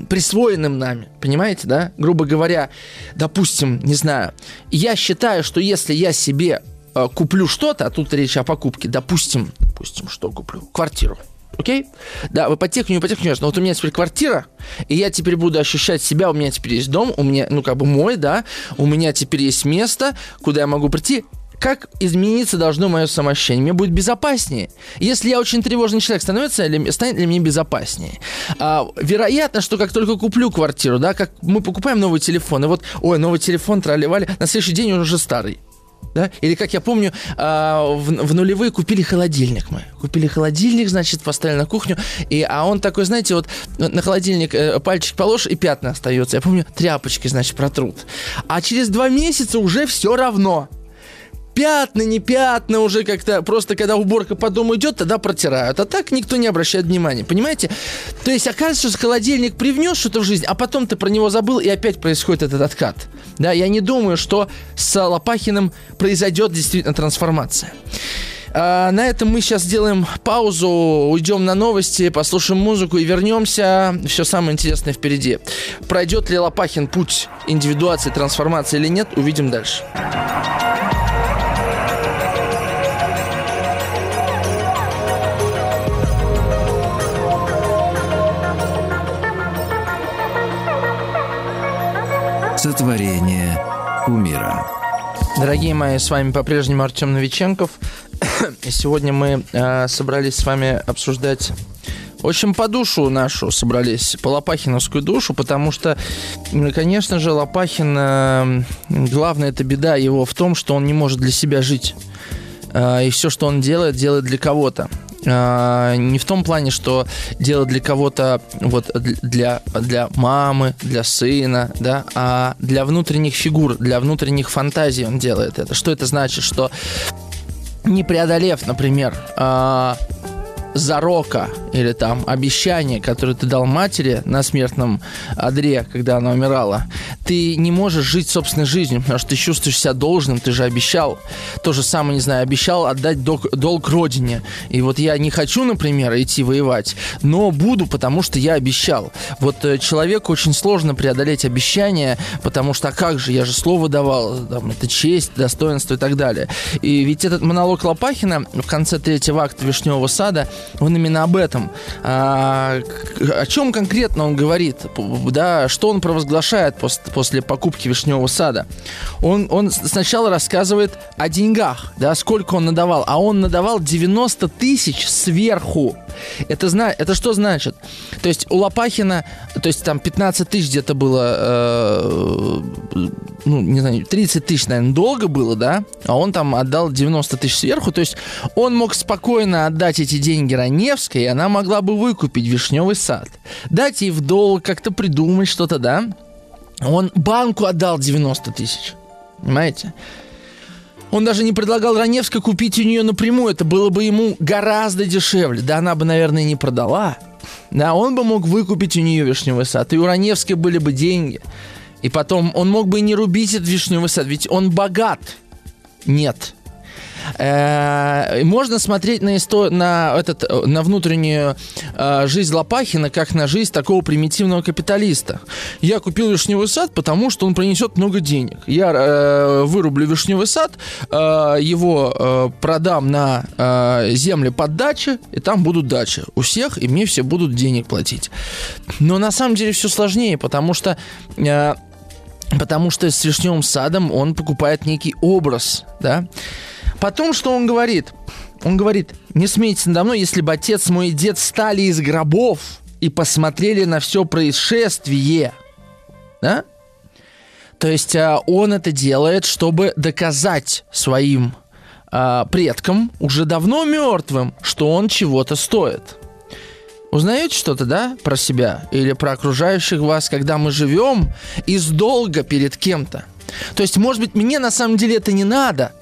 присвоенным нами, понимаете, да? Грубо говоря, допустим, не знаю, я считаю, что если я себе э, куплю что-то, а тут речь о покупке, допустим, допустим, что куплю? Квартиру. Окей? Да, в ипотеку, не ипотеку, не важно. Но вот у меня теперь квартира, и я теперь буду ощущать себя, у меня теперь есть дом, у меня, ну, как бы мой, да, у меня теперь есть место, куда я могу прийти, как измениться должно мое самоощущение? Мне будет безопаснее. Если я очень тревожный человек, становится ли, станет ли мне безопаснее? А, вероятно, что как только куплю квартиру, да, как мы покупаем новый телефон, и вот, ой, новый телефон тролливали, на следующий день он уже старый. Да? Или, как я помню, а, в, в нулевые купили холодильник мы. Купили холодильник, значит, поставили на кухню. И, а он такой, знаете, вот на холодильник э, пальчик положишь, и пятна остается. Я помню, тряпочки, значит, протрут. А через два месяца уже все равно пятна, не пятна уже как-то, просто когда уборка по дому идет, тогда протирают. А так никто не обращает внимания, понимаете? То есть оказывается, что холодильник привнес что-то в жизнь, а потом ты про него забыл, и опять происходит этот откат. Да, я не думаю, что с Лопахиным произойдет действительно трансформация. А, на этом мы сейчас сделаем паузу, уйдем на новости, послушаем музыку и вернемся. Все самое интересное впереди. Пройдет ли Лопахин путь индивидуации, трансформации или нет, увидим дальше. Сотворение умира. Дорогие мои, с вами по-прежнему Артем Новиченков. Сегодня мы э, собрались с вами обсуждать очень по душу нашу собрались, по Лопахиновскую душу, потому что, конечно же, Лопахин, главная эта беда его в том, что он не может для себя жить. А, и все, что он делает, делает для кого-то. А, не в том плане, что делает для кого-то, вот для, для мамы, для сына, да, а для внутренних фигур, для внутренних фантазий он делает это. Что это значит? Что не преодолев, например, а, зарока или там обещание, которое ты дал матери на смертном одре, когда она умирала, ты не можешь жить собственной жизнью, потому что ты чувствуешь себя должным, ты же обещал. То же самое, не знаю, обещал отдать долг, долг родине. И вот я не хочу, например, идти воевать, но буду, потому что я обещал. Вот э, человеку очень сложно преодолеть обещание, потому что а как же, я же слово давал, там, это честь, достоинство и так далее. И ведь этот монолог Лопахина в конце третьего акта «Вишневого сада» он именно об этом. А, о чем конкретно он говорит? Да, что он провозглашает после, после покупки вишневого сада? Он, он сначала рассказывает о деньгах, да, сколько он надавал. А он надавал 90 тысяч сверху. Это, зна это что значит? То есть у Лопахина, то есть там 15 тысяч где-то было, э, ну, не знаю, 30 тысяч, наверное, долго было, да? А он там отдал 90 тысяч сверху. То есть он мог спокойно отдать эти деньги Раневской, и она могла бы выкупить вишневый сад. Дать ей в долг, как-то придумать что-то, да? Он банку отдал 90 тысяч. Понимаете? Он даже не предлагал Раневской купить у нее напрямую. Это было бы ему гораздо дешевле. Да она бы, наверное, не продала. Да, он бы мог выкупить у нее вишневый сад. И у Раневской были бы деньги. И потом он мог бы и не рубить этот вишневый сад. Ведь он богат. Нет. Э, можно смотреть на, истор... на, этот, на внутреннюю э, жизнь Лопахина как на жизнь такого примитивного капиталиста. Я купил вишневый сад, потому что он принесет много денег. Я э, вырублю вишневый сад, его продам на земли под дачи, и там будут дачи у всех, и мне все будут денег платить. Но на самом деле все сложнее, потому что потому что с вишневым садом он покупает некий образ, да. Потом что он говорит? Он говорит, не смейтесь надо мной, если бы отец мой и дед стали из гробов и посмотрели на все происшествие. Да? То есть а, он это делает, чтобы доказать своим а, предкам, уже давно мертвым, что он чего-то стоит. Узнаете что-то, да, про себя или про окружающих вас, когда мы живем из долга перед кем-то? То есть, может быть, мне на самом деле это не надо,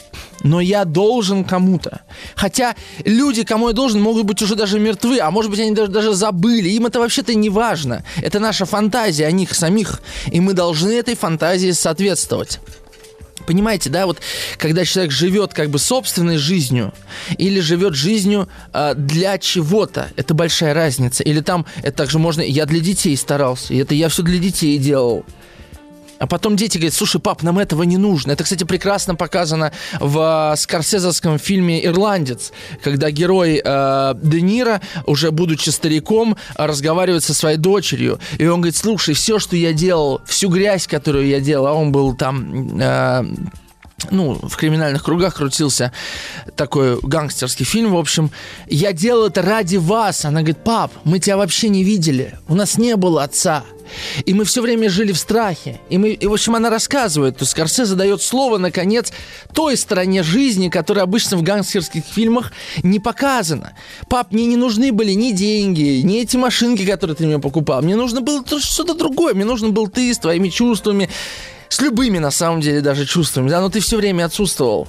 но я должен кому-то. Хотя люди, кому я должен, могут быть уже даже мертвы, а может быть, они даже, даже забыли. Им это вообще-то не важно. Это наша фантазия о них самих, и мы должны этой фантазии соответствовать. Понимаете, да, вот когда человек живет как бы собственной жизнью или живет жизнью э, для чего-то, это большая разница. Или там, это также можно, я для детей старался, это я все для детей делал. А потом дети говорят, слушай, пап, нам этого не нужно. Это, кстати, прекрасно показано в э, скорсезовском фильме «Ирландец», когда герой э, Де Ниро, уже будучи стариком, разговаривает со своей дочерью. И он говорит, слушай, все, что я делал, всю грязь, которую я делал, а он был там... Э, ну, в криминальных кругах крутился такой гангстерский фильм, в общем. Я делал это ради вас. Она говорит, пап, мы тебя вообще не видели. У нас не было отца. И мы все время жили в страхе. И, мы, и в общем, она рассказывает, то есть Скорсезе задает слово, наконец, той стороне жизни, которая обычно в гангстерских фильмах не показана. Пап, мне не нужны были ни деньги, ни эти машинки, которые ты мне покупал. Мне нужно было что-то другое. Мне нужно был ты с твоими чувствами, с любыми, на самом деле, даже чувствами, да, но ты все время отсутствовал.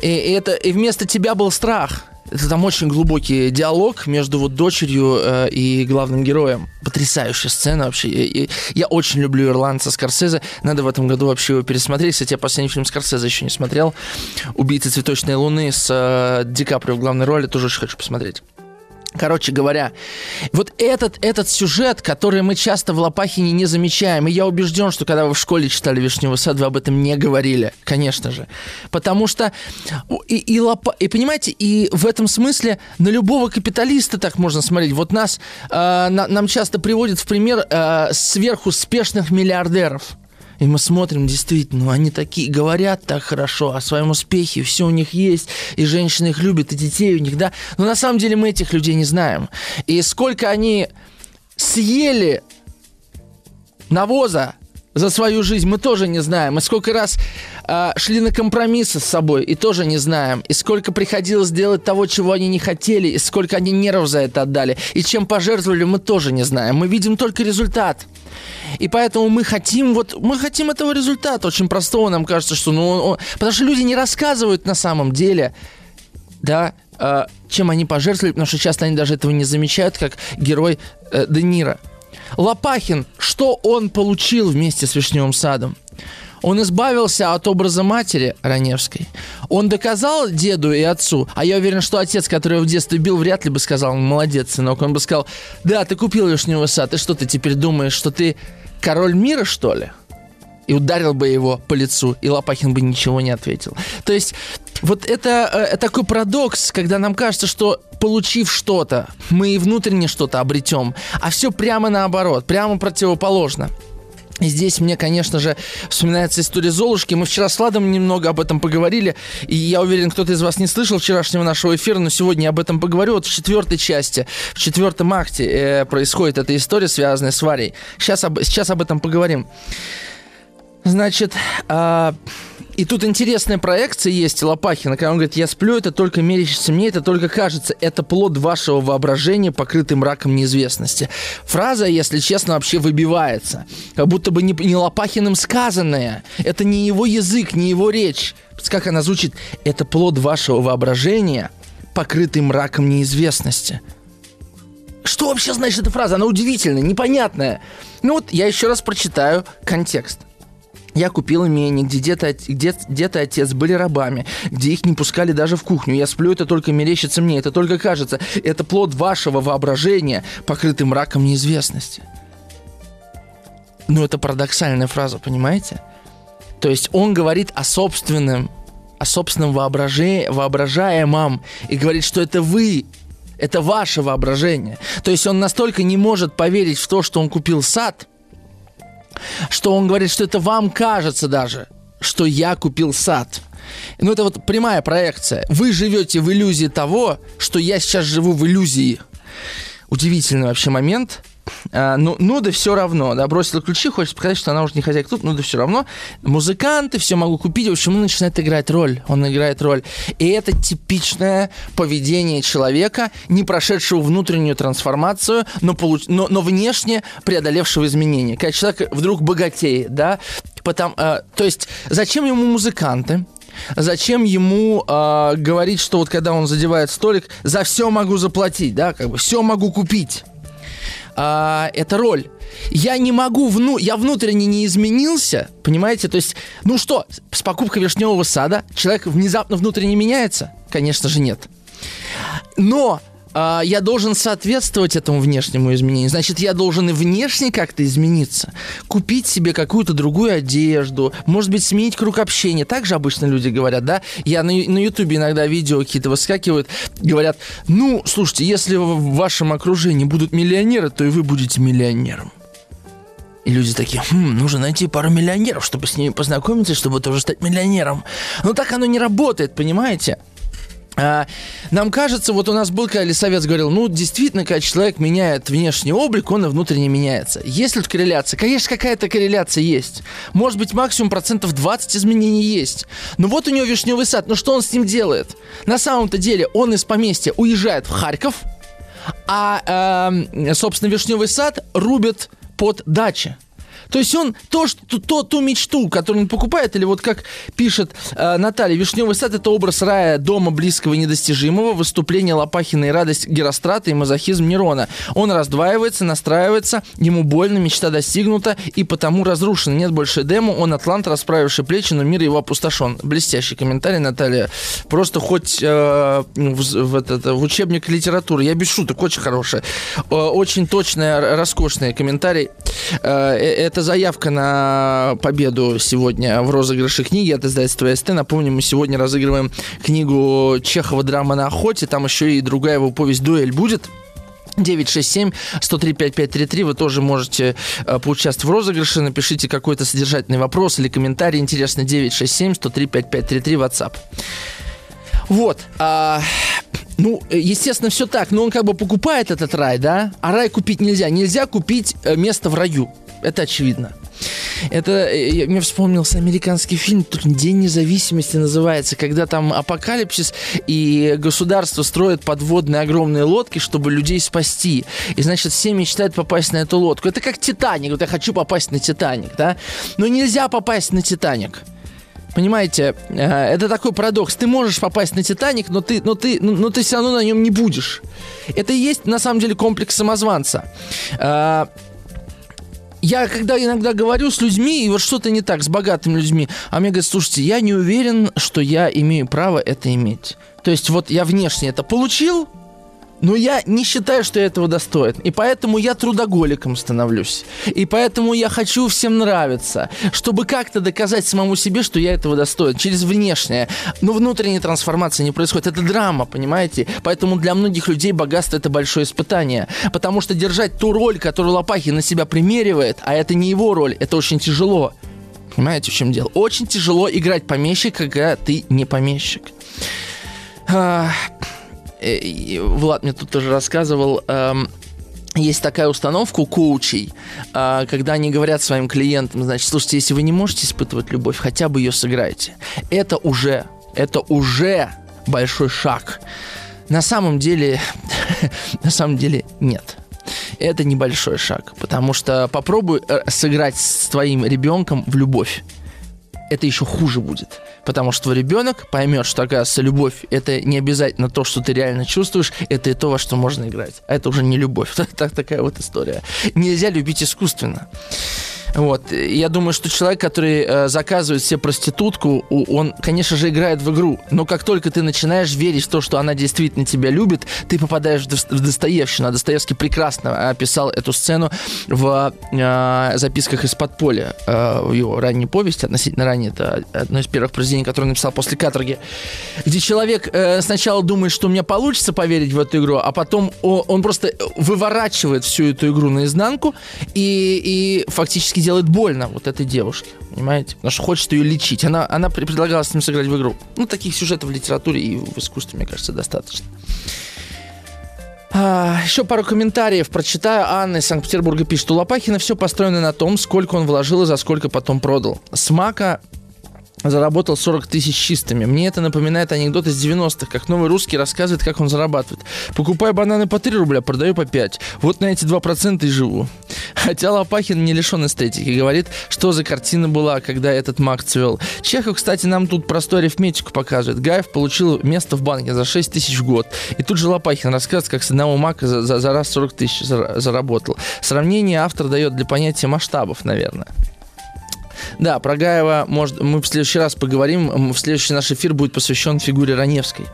И, и это, и вместо тебя был страх. Это там очень глубокий диалог между вот дочерью э, и главным героем. Потрясающая сцена вообще. Я, я очень люблю ирландца Скорсезе. Надо в этом году вообще его пересмотреть. Кстати, я последний фильм Скорсезе еще не смотрел. «Убийцы цветочной луны» с э, Ди Каприо в главной роли тоже очень хочу посмотреть. Короче говоря, вот этот, этот сюжет, который мы часто в Лопахине не замечаем, и я убежден, что когда вы в школе читали «Вишневый сад», вы об этом не говорили, конечно же. Потому что, и, и, Лопа, и понимаете, и в этом смысле на любого капиталиста так можно смотреть. Вот нас, э, на, нам часто приводят в пример э, сверхуспешных миллиардеров – И мы смотрим, действительно, ну, они такие говорят так хорошо о своем успехе, все у них есть, и женщины их любят, и детей у них, да. Но на самом деле мы этих людей не знаем. И сколько они съели навоза за свою жизнь, мы тоже не знаем. И сколько раз э, шли на компромиссы с собой, и тоже не знаем. И сколько приходилось делать того, чего они не хотели, и сколько они нервов за это отдали. И чем пожертвовали, мы тоже не знаем. Мы видим только результат. И поэтому мы хотим вот, мы хотим этого результата, очень простого, нам кажется, что, ну, он, потому что люди не рассказывают на самом деле, да, э, чем они пожертвовали, потому что часто они даже этого не замечают, как герой э, Де Ниро. Лопахин, что он получил вместе с Вишневым садом? Он избавился от образа матери Раневской. Он доказал деду и отцу, а я уверен, что отец, который его в детстве бил, вряд ли бы сказал, молодец, сынок. Он бы сказал, да, ты купил вишневый сад, и что ты теперь думаешь, что ты король мира, что ли? И ударил бы его по лицу, и Лопахин бы ничего не ответил. То есть вот это э, такой парадокс, когда нам кажется, что получив что-то, мы и внутренне что-то обретем, а все прямо наоборот, прямо противоположно. И здесь мне, конечно же, вспоминается история Золушки. Мы вчера с Владом немного об этом поговорили, и я уверен, кто-то из вас не слышал вчерашнего нашего эфира, но сегодня я об этом поговорю. Вот в четвертой части, в четвертом акте э, происходит эта история, связанная с Варей. Сейчас об, сейчас об этом поговорим. Значит, э, и тут интересная проекция есть Лопахина, когда он говорит, я сплю, это только мерещится мне, это только кажется, это плод вашего воображения, покрытый мраком неизвестности. Фраза, если честно, вообще выбивается. Как будто бы не, не Лопахиным сказанная. Это не его язык, не его речь. Как она звучит? Это плод вашего воображения, покрытый мраком неизвестности. Что вообще значит эта фраза? Она удивительная, непонятная. Ну вот я еще раз прочитаю контекст. Я купил имение, где дед, где дед и отец были рабами, где их не пускали даже в кухню. Я сплю, это только мерещится мне, это только кажется. Это плод вашего воображения, покрытый мраком неизвестности. Ну, это парадоксальная фраза, понимаете? То есть он говорит о собственном, о собственном воображении, воображаемом и говорит, что это вы это ваше воображение. То есть он настолько не может поверить в то, что он купил сад, что он говорит, что это вам кажется даже, что я купил сад. Ну, это вот прямая проекция. Вы живете в иллюзии того, что я сейчас живу в иллюзии. Удивительный вообще момент. А, ну, ну да все равно, да, бросила ключи, хочет показать, что она уже не хозяйка тут, ну да все равно. Музыканты, все могу купить, в общем, он начинает играть роль, он играет роль. И это типичное поведение человека, не прошедшего внутреннюю трансформацию, но, получ... но, но внешне преодолевшего изменения. Когда человек вдруг богатеет, да, Потому, э, то есть зачем ему музыканты? Зачем ему э, говорить, что вот когда он задевает столик, за все могу заплатить, да, как бы все могу купить? А, эта роль. Я не могу, вну, я внутренне не изменился, понимаете? То есть, ну что, с покупкой вишневого сада человек внезапно внутренне меняется? Конечно же нет. Но а, я должен соответствовать этому внешнему изменению. Значит, я должен и внешне как-то измениться. Купить себе какую-то другую одежду, может быть, сменить круг общения. Так же обычно люди говорят, да? Я на, на Ютубе иногда видео какие-то выскакивают, говорят, ну, слушайте, если в вашем окружении будут миллионеры, то и вы будете миллионером. И люди такие, хм, нужно найти пару миллионеров, чтобы с ними познакомиться, чтобы тоже стать миллионером. Но так оно не работает, понимаете? А, нам кажется, вот у нас был, когда Лисовец говорил, ну, действительно, когда человек меняет внешний облик, он и внутренне меняется. Есть ли тут корреляция? Конечно, какая-то корреляция есть. Может быть, максимум процентов 20 изменений есть. Но вот у него вишневый сад, но что он с ним делает? На самом-то деле, он из поместья уезжает в Харьков, а, э, собственно, вишневый сад рубит под дачи. То есть он то, что, то, ту мечту, которую он покупает, или вот как пишет э, Наталья, Вишневый сад – это образ рая, дома близкого и недостижимого, выступление Лопахина и радость Герострата и мазохизм Нерона. Он раздваивается, настраивается, ему больно, мечта достигнута и потому разрушена. Нет больше дему, он атлант, расправивший плечи, но мир его опустошен. Блестящий комментарий, Наталья. Просто хоть э, в, в, этот, в учебник литературы. Я без шуток, очень хороший. Э, очень точный, роскошный комментарий. Э, э это это заявка на победу сегодня в розыгрыше книги от издательства СТ. Напомню, мы сегодня разыгрываем книгу Чехова «Драма на охоте». Там еще и другая его повесть «Дуэль» будет. 967-103-5533. Вы тоже можете э, поучаствовать в розыгрыше. Напишите какой-то содержательный вопрос или комментарий. Интересно, 967-103-5533 WhatsApp. Вот. А, ну, естественно, все так. Но он как бы покупает этот рай, да? А рай купить нельзя. Нельзя купить э, место в раю. Это очевидно. Это э, мне вспомнился американский фильм День независимости называется, когда там апокалипсис и государство строит подводные огромные лодки, чтобы людей спасти. И значит, все мечтают попасть на эту лодку. Это как Титаник. Вот я хочу попасть на Титаник, да? Но нельзя попасть на Титаник. Понимаете, э, это такой парадокс. Ты можешь попасть на Титаник, но ты, но ты, но ты все равно на нем не будешь. Это и есть на самом деле комплекс самозванца. Э, я когда иногда говорю с людьми, и вот что-то не так с богатыми людьми, а мне говорят, слушайте, я не уверен, что я имею право это иметь. То есть вот я внешне это получил, но я не считаю, что я этого достоин. И поэтому я трудоголиком становлюсь. И поэтому я хочу всем нравиться. Чтобы как-то доказать самому себе, что я этого достоин. Через внешнее. Но внутренняя трансформация не происходит. Это драма, понимаете? Поэтому для многих людей богатство это большое испытание. Потому что держать ту роль, которую Лопахин на себя примеривает, а это не его роль, это очень тяжело. Понимаете, в чем дело? Очень тяжело играть помещика, когда ты не помещик. А, Э, Влад мне тут тоже рассказывал, эм, есть такая установка у коучей, э, когда они говорят своим клиентам, значит, слушайте, если вы не можете испытывать любовь, хотя бы ее сыграйте. Это уже, это уже большой шаг. На самом деле, на самом деле нет. Это небольшой шаг, потому что попробуй э, сыграть с твоим ребенком в любовь. Это еще хуже будет. Потому что ребенок поймет, что, оказывается, любовь — это не обязательно то, что ты реально чувствуешь, это и то, во что можно играть. А это уже не любовь. Так, такая вот история. Нельзя любить искусственно. Вот. Я думаю, что человек, который э, заказывает себе проститутку, он, конечно же, играет в игру. Но как только ты начинаешь верить в то, что она действительно тебя любит, ты попадаешь в Достоевщину. А Достоевский прекрасно описал эту сцену в э, записках из подполя. Э, в его ранней повести, относительно ранней, это одно из первых произведений, которое он написал после каторги, где человек э, сначала думает, что у меня получится поверить в эту игру, а потом он, он просто выворачивает всю эту игру наизнанку и, и фактически фактически делает больно вот этой девушке, понимаете? Потому что хочет ее лечить. Она, она предлагала с ним сыграть в игру. Ну, таких сюжетов в литературе и в искусстве, мне кажется, достаточно. А, еще пару комментариев прочитаю. Анна из Санкт-Петербурга пишет, у Лопахина все построено на том, сколько он вложил и за сколько потом продал. Смака заработал 40 тысяч чистыми. Мне это напоминает анекдот из 90-х, как новый русский рассказывает, как он зарабатывает. Покупаю бананы по 3 рубля, продаю по 5. Вот на эти 2% и живу. Хотя Лопахин не лишен эстетики. Говорит, что за картина была, когда этот маг цвел. Чехов, кстати, нам тут простую арифметику показывает. Гаев получил место в банке за 6 тысяч в год. И тут же Лопахин рассказывает, как с одного мака за, за, за раз 40 тысяч заработал. Сравнение автор дает для понятия масштабов, наверное. Да, про Гаева может, мы в следующий раз поговорим. В следующий наш эфир будет посвящен фигуре Раневской.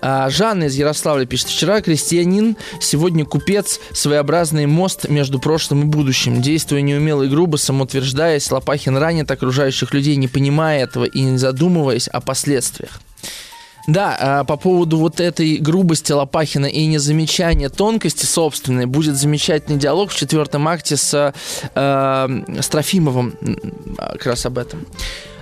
А, Жанна из Ярославля пишет. Вчера крестьянин, сегодня купец, своеобразный мост между прошлым и будущим. Действуя неумело и грубо, самоутверждаясь, Лопахин ранит окружающих людей, не понимая этого и не задумываясь о последствиях. Да, а, по поводу вот этой грубости Лопахина и незамечания тонкости собственной будет замечательный диалог в четвертом акте с, э, с Трофимовым как раз об этом.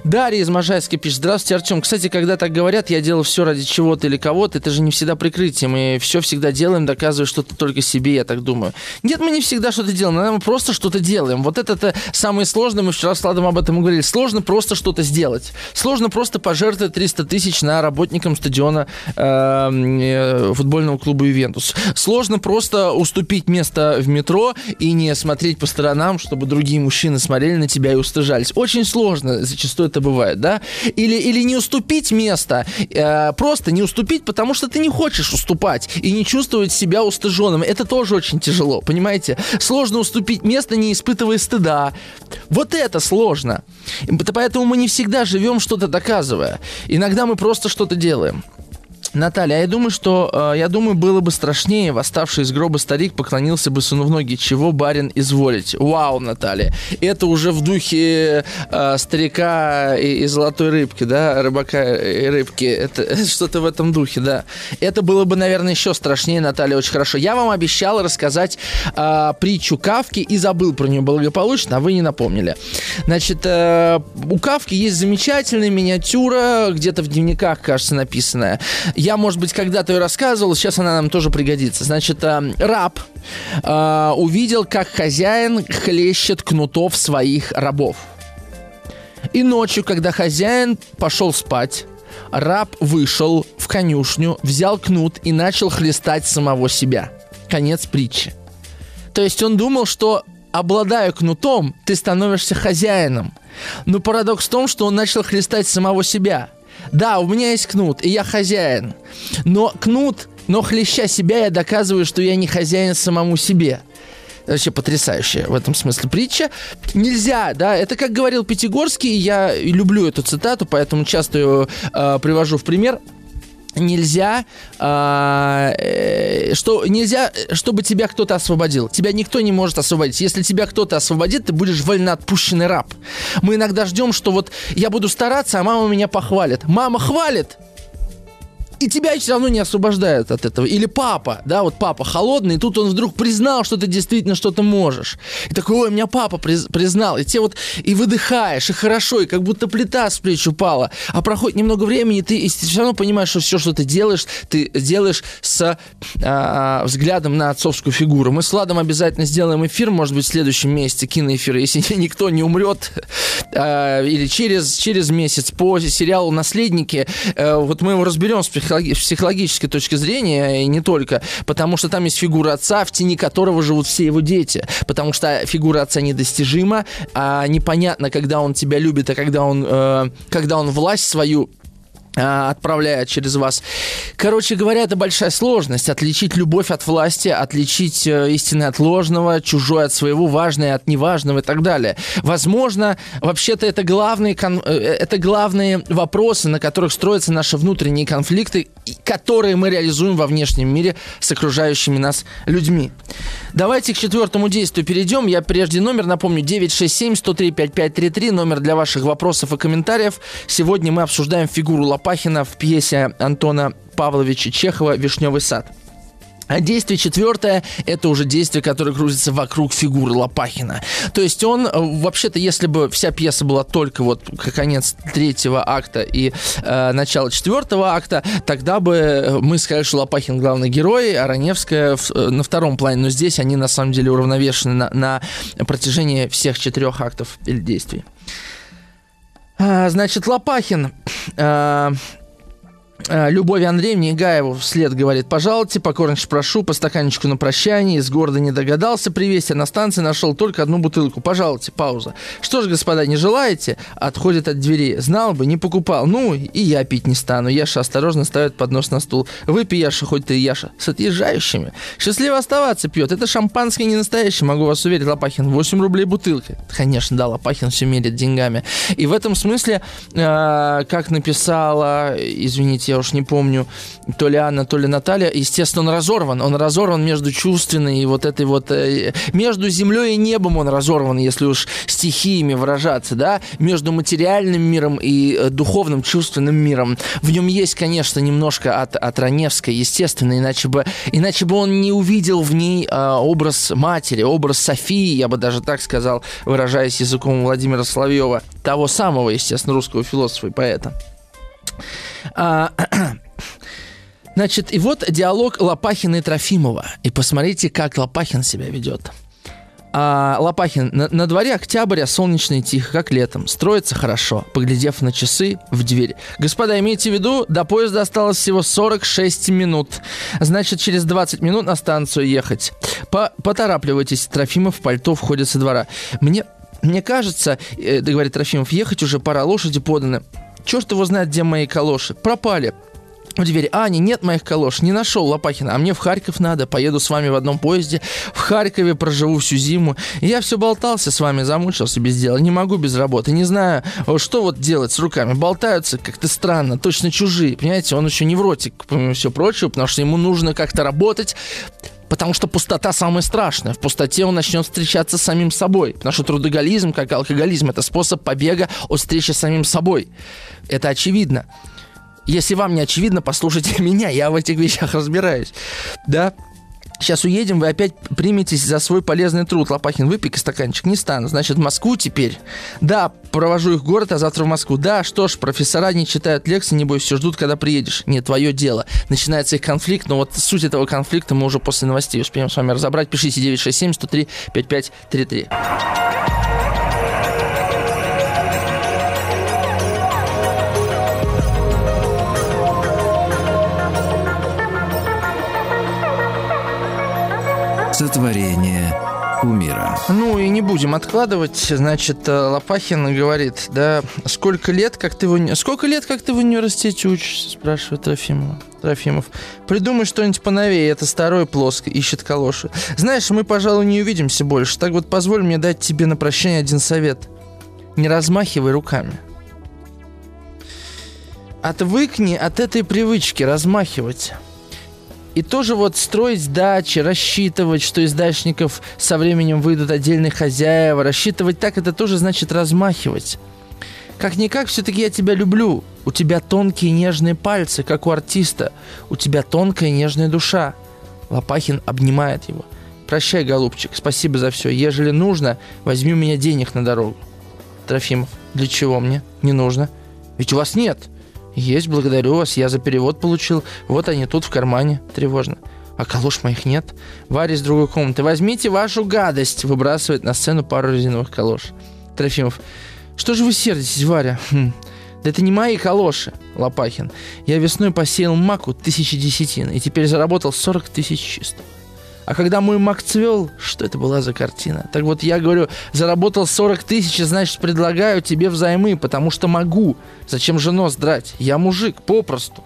Дарья из Можайска пишет. Здравствуйте, Артем. Кстати, когда так говорят, я делал все ради чего-то или кого-то, это же не всегда прикрытие. Мы все всегда делаем, доказывая что-то только себе, я так думаю. Нет, мы не всегда что-то делаем, мы просто что-то делаем. Вот это, самое сложное, мы вчера с Владом об этом говорили. Сложно просто что-то сделать. Сложно просто пожертвовать 300 тысяч на работникам стадиона эм, э, футбольного клуба «Ювентус». Сложно просто уступить место в метро и не смотреть по сторонам, чтобы другие мужчины смотрели на тебя и устыжались. Очень сложно зачастую это бывает, да? Или, или не уступить место, э, просто не уступить, потому что ты не хочешь уступать и не чувствовать себя устыженным. Это тоже очень тяжело, понимаете? Сложно уступить место, не испытывая стыда. Вот это сложно. Поэтому мы не всегда живем что-то доказывая. Иногда мы просто что-то делаем. Наталья, а я думаю, что, э, я думаю, было бы страшнее, восставший из гроба старик поклонился бы сыну в ноги, чего барин изволить. Вау, Наталья, это уже в духе э, старика и, и золотой рыбки, да, рыбака и рыбки, это, что-то в этом духе, да. Это было бы, наверное, еще страшнее, Наталья, очень хорошо. Я вам обещал рассказать э, притчу Кавки и забыл про нее благополучно, а вы не напомнили. Значит, э, у Кавки есть замечательная миниатюра, где-то в дневниках, кажется, написанная я, может быть, когда-то ее рассказывал, сейчас она нам тоже пригодится. Значит, э, раб э, увидел, как хозяин хлещет кнутов своих рабов. И ночью, когда хозяин пошел спать, раб вышел в конюшню, взял кнут и начал хлестать самого себя. Конец притчи. То есть он думал, что обладая кнутом, ты становишься хозяином. Но парадокс в том, что он начал хлестать самого себя – да, у меня есть кнут, и я хозяин. Но кнут, но хлеща себя, я доказываю, что я не хозяин самому себе вообще потрясающая в этом смысле притча. Нельзя, да, это как говорил Пятигорский, я люблю эту цитату, поэтому часто ее э, привожу в пример нельзя, а, э, что нельзя, чтобы тебя кто-то освободил. Тебя никто не может освободить. Если тебя кто-то освободит, ты будешь вольноотпущенный раб. Мы иногда ждем, что вот я буду стараться, а мама меня похвалит. Мама хвалит, и тебя все равно не освобождают от этого. Или папа, да, вот папа холодный, и тут он вдруг признал, что ты действительно что-то можешь. И такой, ой, меня папа признал. И тебе вот и выдыхаешь, и хорошо, и как будто плита с плеч упала. А проходит немного времени, и ты, и все равно понимаешь, что все, что ты делаешь, ты делаешь с а, взглядом на отцовскую фигуру. Мы с Владом обязательно сделаем эфир, может быть, в следующем месяце, киноэфир, если никто не умрет, а, или через, через месяц по сериалу «Наследники». А, вот мы его разберем с психологи- с психологической точки зрения, и не только, потому что там есть фигура отца, в тени которого живут все его дети, потому что фигура отца недостижима, а непонятно, когда он тебя любит, а когда он, э, когда он власть свою а, отправляет через вас. Короче говоря, это большая сложность. Отличить любовь от власти, отличить э, истинное от ложного, чужое от своего, важное от неважного и так далее. Возможно, вообще-то это главные, кон... Э, это главные вопросы, на которых строятся наши внутренние конфликты, которые мы реализуем во внешнем мире с окружающими нас людьми. Давайте к четвертому действию перейдем. Я прежде номер напомню 967-103-5533, номер для ваших вопросов и комментариев. Сегодня мы обсуждаем фигуру Лопахина в пьесе Антона Павловича Чехова «Вишневый сад». А действие четвертое – это уже действие, которое крутится вокруг фигуры Лопахина. То есть он, э, вообще-то, если бы вся пьеса была только вот конец третьего акта и э, начало четвертого акта, тогда бы мы сказали, что Лопахин главный герой, а Раневская в, э, на втором плане. Но здесь они на самом деле уравновешены на, на протяжении всех четырех актов или действий. А, значит, Лопахин э, Э, Любови Андреевне Гаеву вслед говорит, пожалуйте, покорнейше прошу, по стаканчику на прощание, из города не догадался привезти, а на станции нашел только одну бутылку, пожалуйте, пауза. Что ж, господа, не желаете? Отходит от двери. Знал бы, не покупал. Ну, и я пить не стану. Яша осторожно ставит поднос на стул. Выпей, Яша, хоть ты Яша, с отъезжающими. Счастливо оставаться пьет. Это шампанское не настоящее, могу вас уверить, Лопахин. 8 рублей бутылка. Конечно, да, Лопахин все мерит деньгами. И в этом смысле, э, как написала, извините, я уж не помню, то ли Анна, то ли Наталья, естественно, он разорван. Он разорван между чувственной и вот этой вот... Э, между землей и небом он разорван, если уж стихиями выражаться, да? Между материальным миром и э, духовным, чувственным миром. В нем есть, конечно, немножко от, от Раневской, естественно, иначе бы, иначе бы он не увидел в ней э, образ матери, образ Софии, я бы даже так сказал, выражаясь языком Владимира Соловьева, того самого, естественно, русского философа и поэта. А, значит, и вот диалог Лопахина и Трофимова. И посмотрите, как Лопахин себя ведет. А, Лопахин, на, на дворе октября, солнечно и тихо, как летом. Строится хорошо, поглядев на часы в дверь. Господа, имейте в виду, до поезда осталось всего 46 минут. Значит, через 20 минут на станцию ехать. По поторапливайтесь, Трофимов пальто входит со двора. Мне, мне кажется, э, говорит Трофимов, ехать уже пора, лошади поданы. Черт его знает, где мои калоши. Пропали. в дверь. Аня, нет моих калош, не нашел Лопахина, а мне в Харьков надо, поеду с вами в одном поезде, в Харькове проживу всю зиму. Я все болтался с вами, замучился без дела, не могу без работы, не знаю, что вот делать с руками. Болтаются как-то странно, точно чужие, понимаете, он еще невротик, помимо всего прочего, потому что ему нужно как-то работать, Потому что пустота самая страшная. В пустоте он начнет встречаться с самим собой. Потому что трудоголизм, как алкоголизм, это способ побега от встречи с самим собой. Это очевидно. Если вам не очевидно, послушайте меня, я в этих вещах разбираюсь. Да? Сейчас уедем, вы опять приметесь за свой полезный труд. Лопахин, выпей стаканчик. Не стану. Значит, в Москву теперь. Да, провожу их в город, а завтра в Москву. Да, что ж, профессора не читают лекции, не бойся, все ждут, когда приедешь. Не твое дело. Начинается их конфликт, но вот суть этого конфликта мы уже после новостей успеем с вами разобрать. Пишите 967 103 5533. Сотворение кумира. Ну и не будем откладывать. Значит, э, Лопахин говорит, да, сколько лет, как ты в, сколько лет, как ты в университете учишься, спрашивает Трофимова. Трофимов. Придумай что-нибудь поновее, это старое плоско, ищет калоши. Знаешь, мы, пожалуй, не увидимся больше, так вот позволь мне дать тебе на прощание один совет. Не размахивай руками. Отвыкни от этой привычки размахивать. И тоже вот строить дачи, рассчитывать, что из дачников со временем выйдут отдельные хозяева, рассчитывать так, это тоже значит размахивать. Как-никак, все-таки я тебя люблю. У тебя тонкие нежные пальцы, как у артиста. У тебя тонкая нежная душа. Лопахин обнимает его. Прощай, голубчик, спасибо за все. Ежели нужно, возьми у меня денег на дорогу. Трофимов, для чего мне? Не нужно. Ведь у вас нет. Есть, благодарю вас, я за перевод получил. Вот они тут в кармане. Тревожно. А калош моих нет. Варя из другой комнаты. Возьмите вашу гадость. Выбрасывает на сцену пару резиновых калош. Трофимов. Что же вы сердитесь, Варя? Хм. Да это не мои калоши, Лопахин. Я весной посеял маку тысячи десятин и теперь заработал 40 тысяч чисто. А когда мой маг цвел, что это была за картина? Так вот, я говорю, заработал 40 тысяч, значит, предлагаю тебе взаймы, потому что могу. Зачем же нос драть? Я мужик, попросту.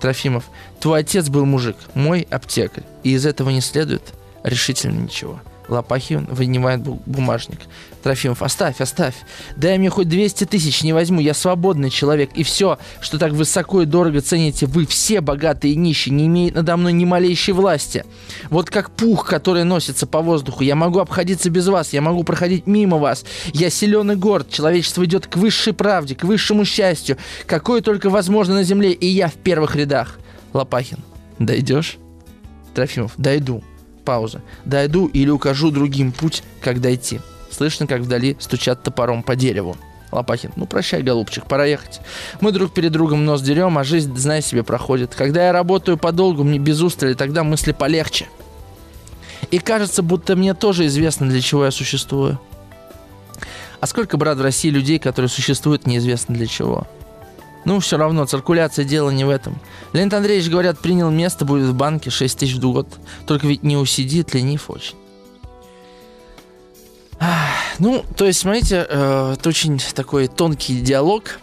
Трофимов, твой отец был мужик, мой аптекарь. И из этого не следует решительно ничего. Лопахин вынимает бумажник. Трофимов, оставь, оставь. Дай мне хоть 200 тысяч, не возьму. Я свободный человек. И все, что так высоко и дорого цените вы, все богатые и нищие, не имеет надо мной ни малейшей власти. Вот как пух, который носится по воздуху. Я могу обходиться без вас, я могу проходить мимо вас. Я силен и горд. Человечество идет к высшей правде, к высшему счастью. Какое только возможно на земле, и я в первых рядах. Лопахин, дойдешь? Трофимов, дойду. Пауза. Дойду или укажу другим путь, как дойти. Слышно, как вдали стучат топором по дереву. Лопахин, ну прощай, голубчик, пора ехать. Мы друг перед другом нос дерем, а жизнь, знай себе, проходит. Когда я работаю подолгу, мне без устали, тогда мысли полегче. И кажется, будто мне тоже известно, для чего я существую. А сколько, брат, в России людей, которые существуют неизвестно для чего? Ну, все равно, циркуляция дела не в этом. Леонид Андреевич, говорят, принял место, будет в банке 6 тысяч в год. Только ведь не усидит, ленив очень. Ну, то есть, смотрите, э, это очень такой тонкий диалог.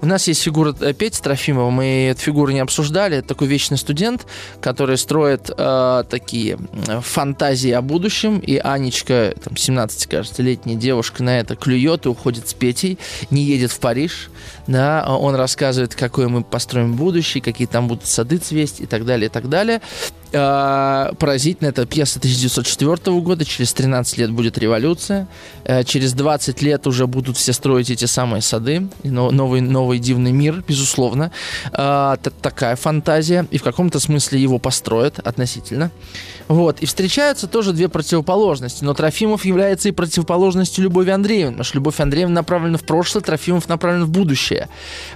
У нас есть фигура э, Пети Трофимова, мы эту фигуру не обсуждали. Это такой вечный студент, который строит э, такие фантазии о будущем. И Анечка, там, 17, кажется, летняя девушка на это клюет и уходит с Петей, не едет в Париж. Да, он рассказывает, какое мы построим будущее, какие там будут сады цвесть и так далее, и так далее. Э, поразительно, это пьеса 1904 года, через 13 лет будет революция, э, через 20 лет уже будут все строить эти самые сады, новый, новый дивный мир, безусловно. Э, такая фантазия, и в каком-то смысле его построят относительно. Вот. И встречаются тоже две противоположности. Но Трофимов является и противоположностью Любови Андреевны. Потому что Любовь Андреевна направлена в прошлое, Трофимов направлен в будущее.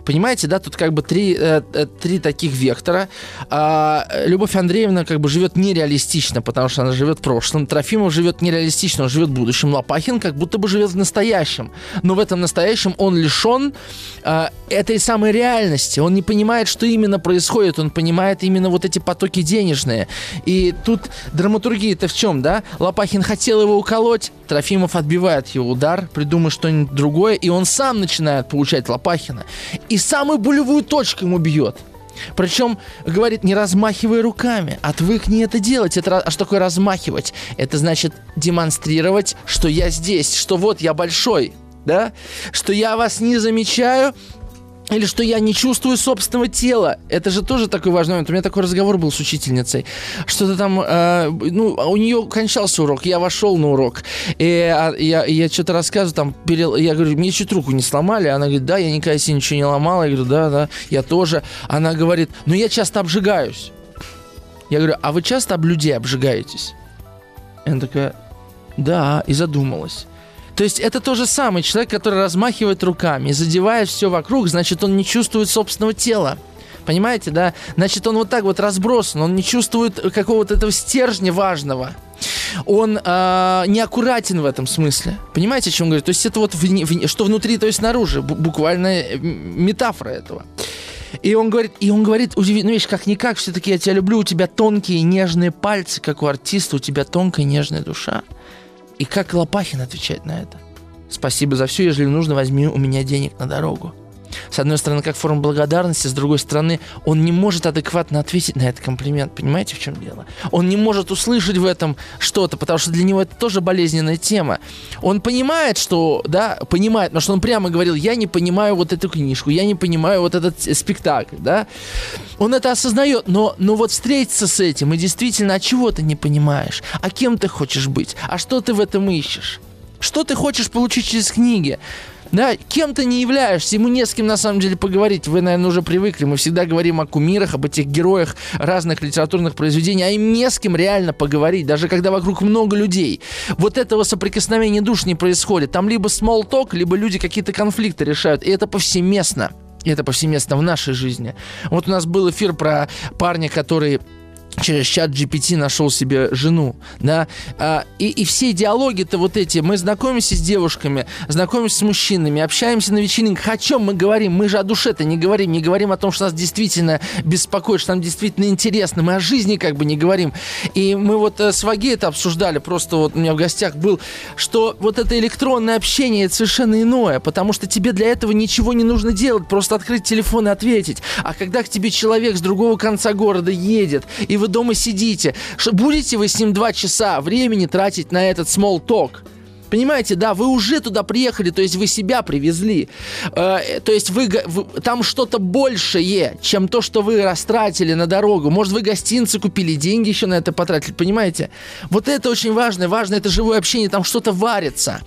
Понимаете, да, тут как бы три, э, э, три таких вектора. А, Любовь Андреевна как бы живет нереалистично, потому что она живет в прошлом. Трофимов живет нереалистично, он живет в будущем. Лопахин как будто бы живет в настоящем. Но в этом настоящем он лишен э, этой самой реальности. Он не понимает, что именно происходит. Он понимает именно вот эти потоки денежные. И тут драматургия-то в чем, да? Лопахин хотел его уколоть, Трофимов отбивает его удар, придумает что-нибудь другое, и он сам начинает получать Лопахина. И самую болевую точку ему бьет. Причем, говорит, не размахивай руками, отвыкни это делать. Это, а что такое размахивать? Это значит демонстрировать, что я здесь, что вот я большой, да? Что я вас не замечаю, или что я не чувствую собственного тела. Это же тоже такой важный момент. У меня такой разговор был с учительницей. Что-то там, э, ну, у нее кончался урок, я вошел на урок. И а, я, я что-то рассказываю, там, перел, я говорю, мне чуть руку не сломали. Она говорит, да, я никогда себе ничего не ломала. Я говорю, да, да, я тоже. Она говорит, ну, я часто обжигаюсь. Я говорю, а вы часто об людей обжигаетесь? И она такая, да, и задумалась. То есть это тот же самый человек, который размахивает руками, задевает все вокруг, значит, он не чувствует собственного тела. Понимаете, да? Значит, он вот так вот разбросан, он не чувствует какого-то этого стержня важного. Он э, неаккуратен в этом смысле. Понимаете, о чем говорю? То есть это вот вне, вне, что внутри, то есть снаружи. Буквально метафора этого. И он говорит, и он говорит, удивительную вещь, как-никак, все-таки я тебя люблю, у тебя тонкие нежные пальцы, как у артиста, у тебя тонкая нежная душа. И как Лопахин отвечает на это? Спасибо за все, если нужно, возьми у меня денег на дорогу. С одной стороны, как форма благодарности, с другой стороны, он не может адекватно ответить на этот комплимент. Понимаете, в чем дело? Он не может услышать в этом что-то, потому что для него это тоже болезненная тема. Он понимает, что, да, понимает, но что он прямо говорил, я не понимаю вот эту книжку, я не понимаю вот этот спектакль, да. Он это осознает, но, но вот встретиться с этим и действительно, а чего ты не понимаешь? А кем ты хочешь быть? А что ты в этом ищешь? Что ты хочешь получить через книги? Да, кем ты не являешься, ему не с кем на самом деле поговорить. Вы, наверное, уже привыкли. Мы всегда говорим о кумирах, об этих героях разных литературных произведений, а им не с кем реально поговорить, даже когда вокруг много людей. Вот этого соприкосновения душ не происходит. Там либо small talk, либо люди какие-то конфликты решают. И это повсеместно. И это повсеместно в нашей жизни. Вот у нас был эфир про парня, который через чат GPT нашел себе жену, да, а, и, и все диалоги-то вот эти, мы знакомимся с девушками, знакомимся с мужчинами, общаемся на вечеринках, о чем мы говорим? Мы же о душе-то не говорим, не говорим о том, что нас действительно беспокоит, что нам действительно интересно, мы о жизни как бы не говорим. И мы вот э, с Ваги это обсуждали, просто вот у меня в гостях был, что вот это электронное общение это совершенно иное, потому что тебе для этого ничего не нужно делать, просто открыть телефон и ответить. А когда к тебе человек с другого конца города едет, и вы вы дома сидите. Будете вы с ним два часа времени тратить на этот small talk? Понимаете, да, вы уже туда приехали, то есть вы себя привезли. Э, то есть вы, вы там что-то большее, чем то, что вы растратили на дорогу. Может, вы гостинцы купили, деньги еще на это потратили, понимаете? Вот это очень важно. Важно это живое общение, там что-то варится.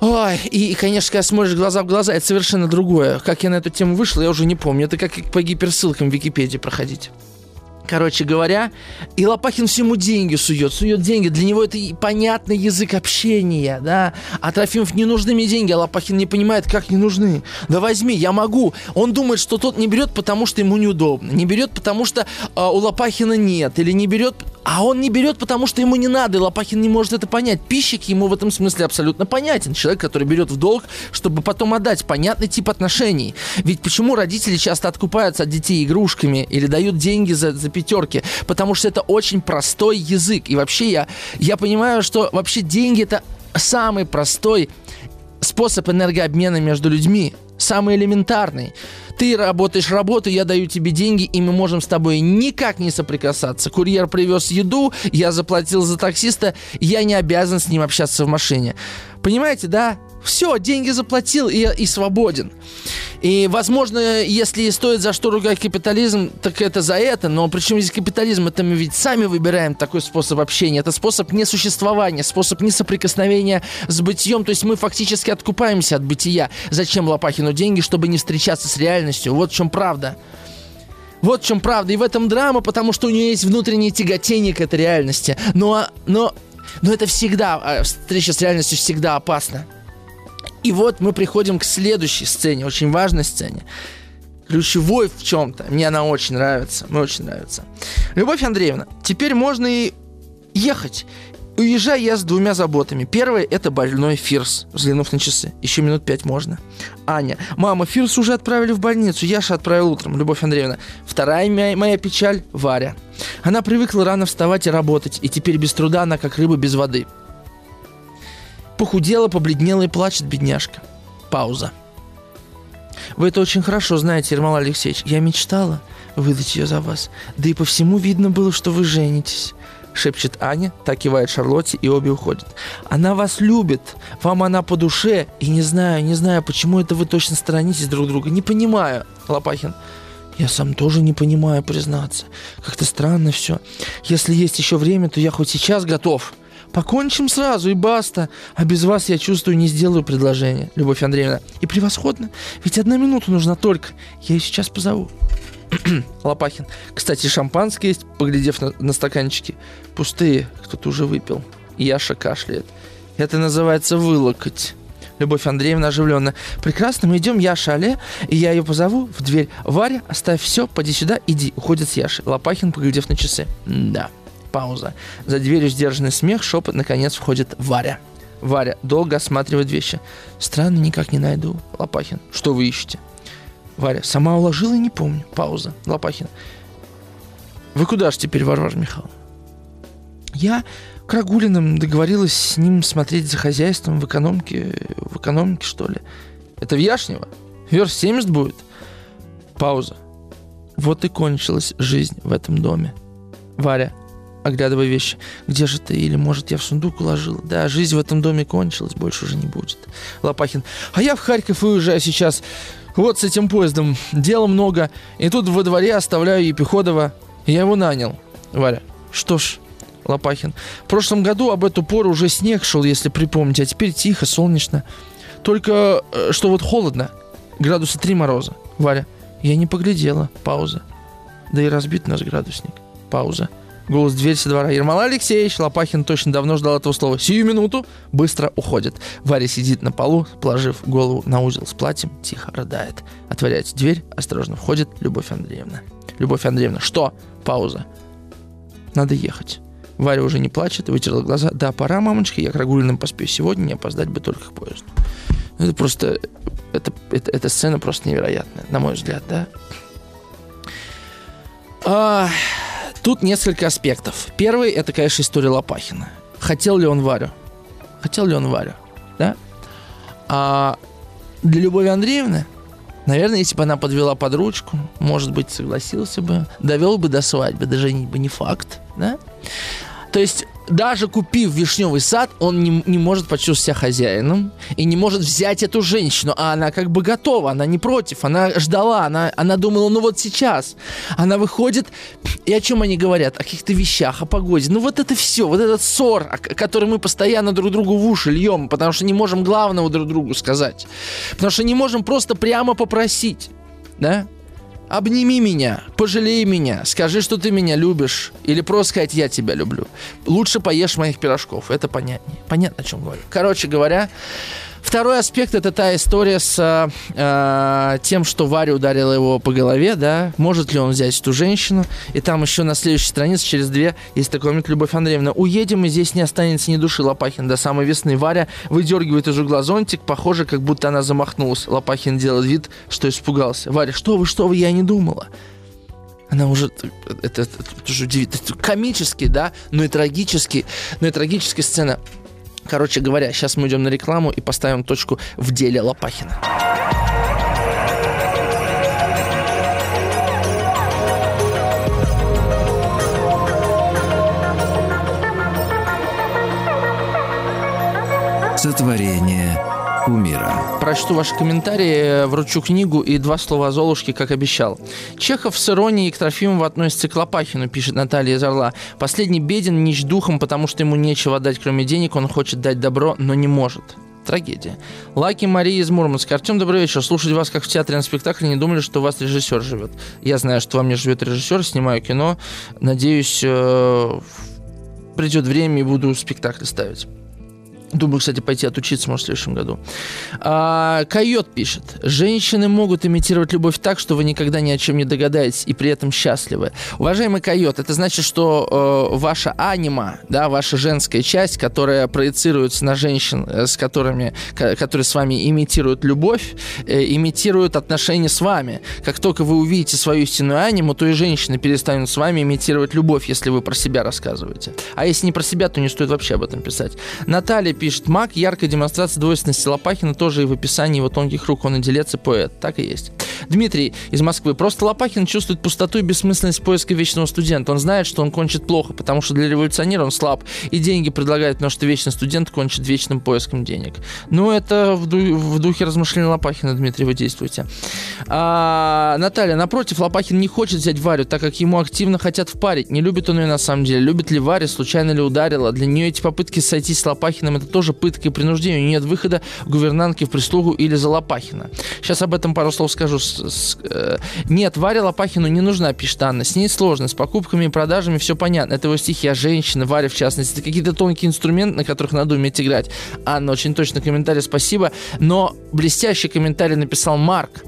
Ой, и, и, конечно, когда смотришь глаза в глаза, это совершенно другое. Как я на эту тему вышел, я уже не помню. Это как по гиперссылкам в Википедии проходить. Короче говоря, и Лопахин всему деньги сует, сует деньги. Для него это понятный язык общения, да. А Трофимов не нужны мне деньги, а Лопахин не понимает, как не нужны. Да возьми, я могу. Он думает, что тот не берет, потому что ему неудобно. Не берет, потому что э, у Лопахина нет. Или не берет, а он не берет, потому что ему не надо, и Лопахин не может это понять. Пищик ему в этом смысле абсолютно понятен. Человек, который берет в долг, чтобы потом отдать. Понятный тип отношений. Ведь почему родители часто откупаются от детей игрушками или дают деньги за, за пятерки? Потому что это очень простой язык. И вообще я, я понимаю, что вообще деньги это самый простой способ энергообмена между людьми. Самый элементарный. Ты работаешь работу, я даю тебе деньги, и мы можем с тобой никак не соприкасаться. Курьер привез еду, я заплатил за таксиста, я не обязан с ним общаться в машине. Понимаете, да? Все, деньги заплатил и, и свободен. И, возможно, если стоит за что ругать капитализм, так это за это. Но причем здесь капитализм? Это мы ведь сами выбираем такой способ общения. Это способ несуществования, способ несоприкосновения с бытием. То есть мы фактически откупаемся от бытия. Зачем Лопахину деньги, чтобы не встречаться с реальностью? Вот в чем правда. Вот в чем правда. И в этом драма, потому что у нее есть внутреннее тяготение к этой реальности. Но, но, но это всегда, а, встреча с реальностью всегда опасна. И вот мы приходим к следующей сцене, очень важной сцене. Ключевой в чем-то. Мне она очень нравится. Мне очень нравится. Любовь Андреевна, теперь можно и ехать. Уезжаю я с двумя заботами. Первое – это больной Фирс, взглянув на часы. Еще минут пять можно. Аня. Мама, Фирс уже отправили в больницу. Яша отправил утром. Любовь Андреевна. Вторая моя, моя печаль – Варя. Она привыкла рано вставать и работать. И теперь без труда она как рыба без воды. Похудела, побледнела и плачет бедняжка. Пауза. Вы это очень хорошо знаете, Ермол Алексеевич. Я мечтала выдать ее за вас. Да и по всему видно было, что вы женитесь шепчет Аня, так кивает Шарлотте, и обе уходят. Она вас любит, вам она по душе, и не знаю, не знаю, почему это вы точно сторонитесь друг друга. Не понимаю, Лопахин. Я сам тоже не понимаю, признаться. Как-то странно все. Если есть еще время, то я хоть сейчас готов. Покончим сразу и баста. А без вас, я чувствую, не сделаю предложение, Любовь Андреевна. И превосходно. Ведь одна минута нужна только. Я ее сейчас позову. Лопахин. Кстати, шампанское есть, поглядев на, на стаканчики. Пустые, кто-то уже выпил. Яша кашляет. Это называется вылокоть. Любовь Андреевна оживленно. Прекрасно, мы идем, Яша, але, и я ее позову в дверь. Варя, оставь все, поди сюда, иди. Уходит с Яшей. Лопахин, поглядев на часы. Да. Пауза. За дверью сдержанный смех, шепот, наконец входит Варя. Варя долго осматривает вещи. Странно, никак не найду. Лопахин. Что вы ищете? Варя. Сама уложила и не помню. Пауза. Лопахин. Вы куда ж теперь, Варвара Михайловна? Я к Рагулиным договорилась с ним смотреть за хозяйством в экономике, в экономике, что ли. Это в Яшнево? Верст 70 будет? Пауза. Вот и кончилась жизнь в этом доме. Варя, оглядывая вещи. Где же ты? Или, может, я в сундук уложила? Да, жизнь в этом доме кончилась, больше уже не будет. Лопахин. А я в Харьков уезжаю сейчас. Вот с этим поездом. Дела много. И тут во дворе оставляю Епиходова. Я его нанял. Варя. Что ж, Лопахин. В прошлом году об эту пору уже снег шел, если припомните, а теперь тихо, солнечно. Только э, что вот холодно. Градуса три мороза. Варя. Я не поглядела. Пауза. Да и разбит наш градусник. Пауза. Голос дверь со двора. Ермол Алексеевич Лопахин точно давно ждал этого слова. Сию минуту быстро уходит. Варя сидит на полу, положив голову на узел с платьем, тихо рыдает. Отворяется дверь, осторожно входит Любовь Андреевна. Любовь Андреевна, что? Пауза. Надо ехать. Варя уже не плачет, вытерла глаза. Да, пора, мамочка, я к Рагулиным поспею сегодня, не опоздать бы только к поезду. Это просто... Это, это, эта сцена просто невероятная, на мой взгляд, да? А, тут несколько аспектов. Первый, это, конечно, история Лопахина. Хотел ли он Варю? Хотел ли он Варю? Да? А для Любови Андреевны, наверное, если бы она подвела под ручку, может быть, согласился бы, довел бы до свадьбы, даже бы не факт, да? То есть даже купив вишневый сад, он не, не может почувствовать себя хозяином и не может взять эту женщину. А она как бы готова, она не против, она ждала, она, она думала, ну вот сейчас. Она выходит, и о чем они говорят? О каких-то вещах, о погоде. Ну вот это все, вот этот ссор, который мы постоянно друг другу в уши льем, потому что не можем главного друг другу сказать. Потому что не можем просто прямо попросить. Да? Обними меня, пожалей меня, скажи, что ты меня любишь, или просто сказать, я тебя люблю. Лучше поешь моих пирожков, это понятнее. Понятно, о чем говорю. Короче говоря, Второй аспект это та история с э, тем, что Варя ударила его по голове, да, может ли он взять эту женщину. И там еще на следующей странице, через две, есть такой момент, Любовь Андреевна, уедем, и здесь не останется ни души Лопахин до самой весны. Варя выдергивает из угла зонтик, похоже, как будто она замахнулась. Лопахин делает вид, что испугался. Варя, что вы, что вы, я не думала. Она уже, это, это, это, это это комический, да, но и трагический, но и трагическая сцена. Короче говоря, сейчас мы идем на рекламу и поставим точку в деле Лопахина. Сотворение кумира. Прочту ваши комментарии, вручу книгу и два слова о Золушке, как обещал. Чехов с иронией к Трофимову относится к Лопахину, пишет Наталья из Орла. Последний беден, нищ духом, потому что ему нечего дать, кроме денег. Он хочет дать добро, но не может. Трагедия. Лаки Мария из Мурманска. Артем, добрый вечер. Слушать вас как в театре на спектакле. Не думали, что у вас режиссер живет. Я знаю, что во мне живет режиссер, снимаю кино. Надеюсь, э, придет время и буду спектакль ставить. Думаю, кстати, пойти отучиться, может, в следующем году. А, Койот пишет. Женщины могут имитировать любовь так, что вы никогда ни о чем не догадаетесь и при этом счастливы. Уважаемый Койот, это значит, что э, ваша анима, да, ваша женская часть, которая проецируется на женщин, э, с которыми, которые с вами имитируют любовь, э, имитируют отношения с вами. Как только вы увидите свою истинную аниму, то и женщины перестанут с вами имитировать любовь, если вы про себя рассказываете. А если не про себя, то не стоит вообще об этом писать. Наталья пишет, маг, яркая демонстрация двойственности Лопахина, тоже и в описании его тонких рук, он и делец, и поэт. Так и есть. Дмитрий из Москвы. Просто Лопахин чувствует пустоту и бессмысленность поиска вечного студента. Он знает, что он кончит плохо, потому что для революционера он слаб, и деньги предлагает, но что вечный студент кончит вечным поиском денег. Ну, это в, ду- в духе размышлений Лопахина, Дмитрий, вы действуете. А, Наталья, напротив, Лопахин не хочет взять Варю, так как ему активно хотят впарить. Не любит он ее на самом деле. Любит ли Варя, случайно ли ударила. Для нее эти попытки сойтись с Лопахиным это тоже пытка и принуждение. Нет выхода гувернантки в прислугу или за Лопахина. Сейчас об этом пару слов скажу. Э, нет, Варе Лопахину не нужна, пишет. С ней сложно. С покупками и продажами все понятно. Это его стихи женщины, Варя в частности. Это какие-то тонкие инструменты, на которых надо уметь играть. Анна, очень точно комментарий, спасибо. Но блестящий комментарий написал Марк.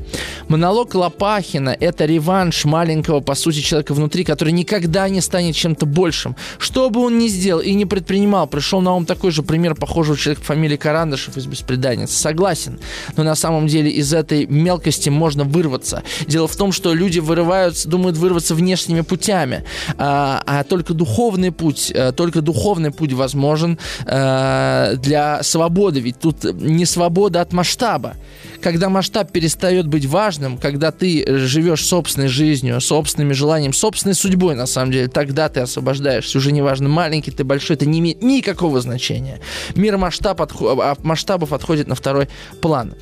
Монолог Лопахина – это реванш маленького, по сути, человека внутри, который никогда не станет чем-то большим. Что бы он ни сделал и не предпринимал, пришел на ум такой же пример похожего человека по фамилии Карандашев из «Беспреданницы». Согласен, но на самом деле из этой мелкости можно вырваться. Дело в том, что люди вырываются, думают вырваться внешними путями, а, а только духовный путь, а, только духовный путь возможен а, для свободы. Ведь тут не свобода от масштаба. Когда масштаб перестает быть важным, когда ты живешь собственной жизнью, собственными желаниями, собственной судьбой, на самом деле, тогда ты освобождаешься. Уже неважно, маленький ты, большой, это не имеет никакого значения. Мир масштаб отход, а, масштабов отходит на второй план.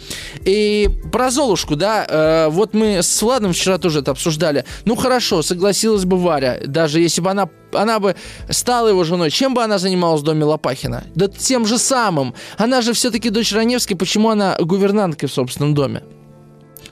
И про Золушку, да, э, вот мы с Владом вчера тоже это обсуждали. Ну хорошо, согласилась бы Варя, даже если бы она она бы стала его женой, чем бы она занималась в доме Лопахина? Да тем же самым. Она же все-таки дочь Раневской, почему она гувернанткой в собственном доме?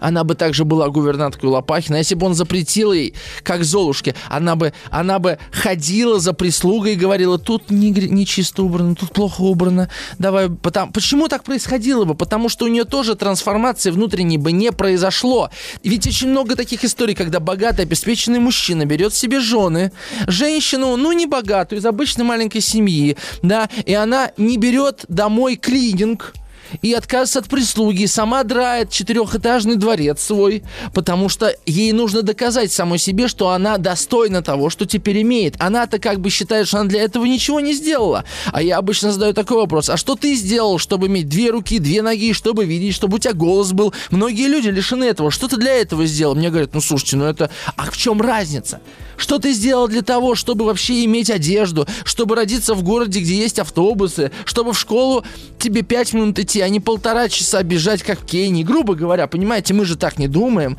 Она бы также была гувернанткой Лопахина. Если бы он запретил ей, как Золушке, она бы, она бы ходила за прислугой и говорила, тут не, не чисто убрано, тут плохо убрано. Давай, потому, почему так происходило бы? Потому что у нее тоже трансформации внутренней бы не произошло. Ведь очень много таких историй, когда богатый, обеспеченный мужчина берет себе жены, женщину, ну, не богатую, из обычной маленькой семьи, да, и она не берет домой клининг, и отказывается от прислуги, сама драет четырехэтажный дворец свой, потому что ей нужно доказать самой себе, что она достойна того, что теперь имеет. Она-то как бы считает, что она для этого ничего не сделала. А я обычно задаю такой вопрос, а что ты сделал, чтобы иметь две руки, две ноги, чтобы видеть, чтобы у тебя голос был? Многие люди лишены этого. Что ты для этого сделал? Мне говорят, ну слушайте, ну это... А в чем разница? Что ты сделал для того, чтобы вообще иметь одежду, чтобы родиться в городе, где есть автобусы, чтобы в школу тебе пять минут идти, а не полтора часа бежать, как в Кении. Грубо говоря, понимаете, мы же так не думаем.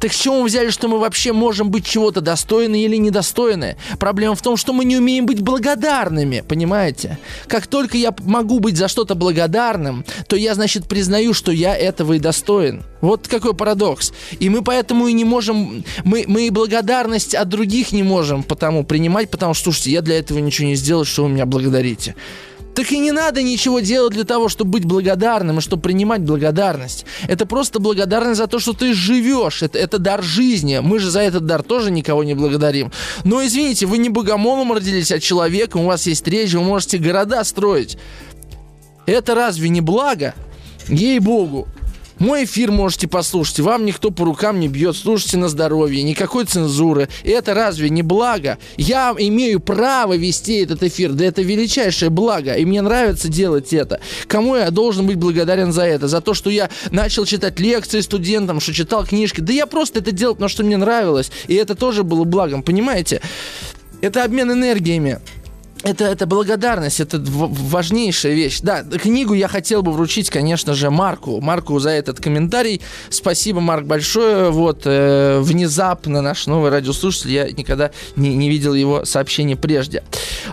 Так с чего мы взяли, что мы вообще можем быть чего-то достойны или недостойны? Проблема в том, что мы не умеем быть благодарными, понимаете? Как только я могу быть за что-то благодарным, то я, значит, признаю, что я этого и достоин. Вот какой парадокс. И мы поэтому и не можем, мы, мы и благодарность от других не можем потому принимать, потому что, слушайте, я для этого ничего не сделал, что вы меня благодарите. Так и не надо ничего делать для того, чтобы быть благодарным и чтобы принимать благодарность. Это просто благодарность за то, что ты живешь. Это, это дар жизни. Мы же за этот дар тоже никого не благодарим. Но извините, вы не богомолом родились, а человеком. У вас есть речь, вы можете города строить. Это разве не благо? Ей-богу. Мой эфир можете послушать, вам никто по рукам не бьет, слушайте на здоровье, никакой цензуры. Это разве не благо? Я имею право вести этот эфир, да это величайшее благо, и мне нравится делать это. Кому я должен быть благодарен за это? За то, что я начал читать лекции студентам, что читал книжки. Да я просто это делал, потому что мне нравилось, и это тоже было благом, понимаете? Это обмен энергиями это, это благодарность, это важнейшая вещь. Да, книгу я хотел бы вручить, конечно же, Марку. Марку за этот комментарий. Спасибо, Марк, большое. Вот, э, внезапно наш новый радиослушатель, я никогда не, не видел его сообщения прежде.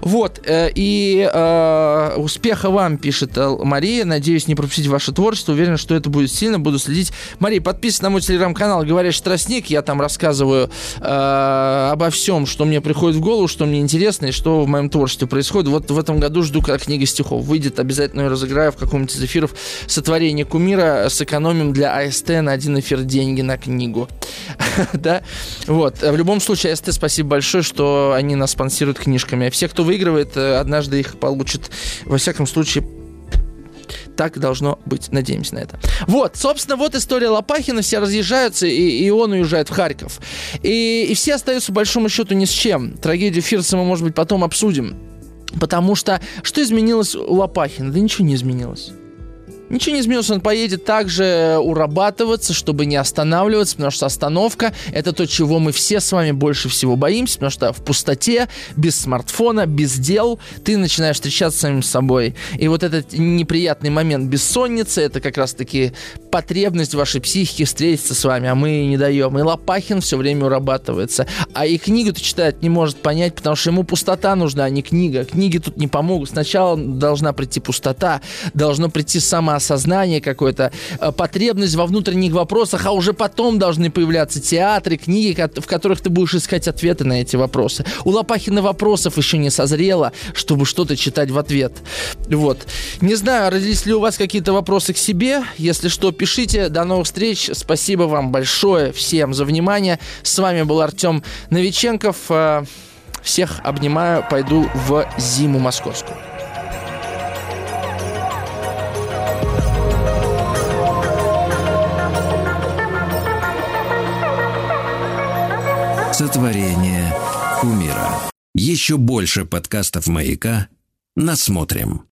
Вот, э, и э, успеха вам, пишет Мария. Надеюсь, не пропустить ваше творчество. Уверен, что это будет сильно. Буду следить. Мария, подписывайся на мой телеграм-канал «Говорящий тростник». Я там рассказываю э, обо всем, что мне приходит в голову, что мне интересно и что в моем творчестве творчестве происходит. Вот в этом году жду, когда книга стихов выйдет. Обязательно ее разыграю в каком-нибудь из эфиров сотворение кумира. Сэкономим для АСТ на один эфир деньги на книгу. да? Вот. В любом случае, АСТ спасибо большое, что они нас спонсируют книжками. А все, кто выигрывает, э, однажды их получат. Во всяком случае, так должно быть. Надеемся на это. Вот, собственно, вот история Лопахина. Все разъезжаются, и, и он уезжает в Харьков. И, и все остаются, по большому счету, ни с чем. Трагедию Фирса мы, может быть, потом обсудим. Потому что что изменилось у Лопахина? Да ничего не изменилось. Ничего не изменилось, он поедет также урабатываться, чтобы не останавливаться, потому что остановка – это то, чего мы все с вами больше всего боимся, потому что в пустоте, без смартфона, без дел ты начинаешь встречаться с самим собой. И вот этот неприятный момент бессонницы – это как раз-таки потребность вашей психики встретиться с вами, а мы не даем. И Лопахин все время урабатывается. А и книгу-то читать не может понять, потому что ему пустота нужна, а не книга. Книги тут не помогут. Сначала должна прийти пустота, должно прийти само осознание какое-то, э, потребность во внутренних вопросах, а уже потом должны появляться театры, книги, в которых ты будешь искать ответы на эти вопросы. У Лопахина вопросов еще не созрело, чтобы что-то читать в ответ. Вот. Не знаю, родились ли у вас какие-то вопросы к себе. Если что, пишите. До новых встреч. Спасибо вам большое всем за внимание. С вами был Артем Новиченков. Э, всех обнимаю. Пойду в зиму московскую. Сотворение умира. Еще больше подкастов «Маяка» насмотрим.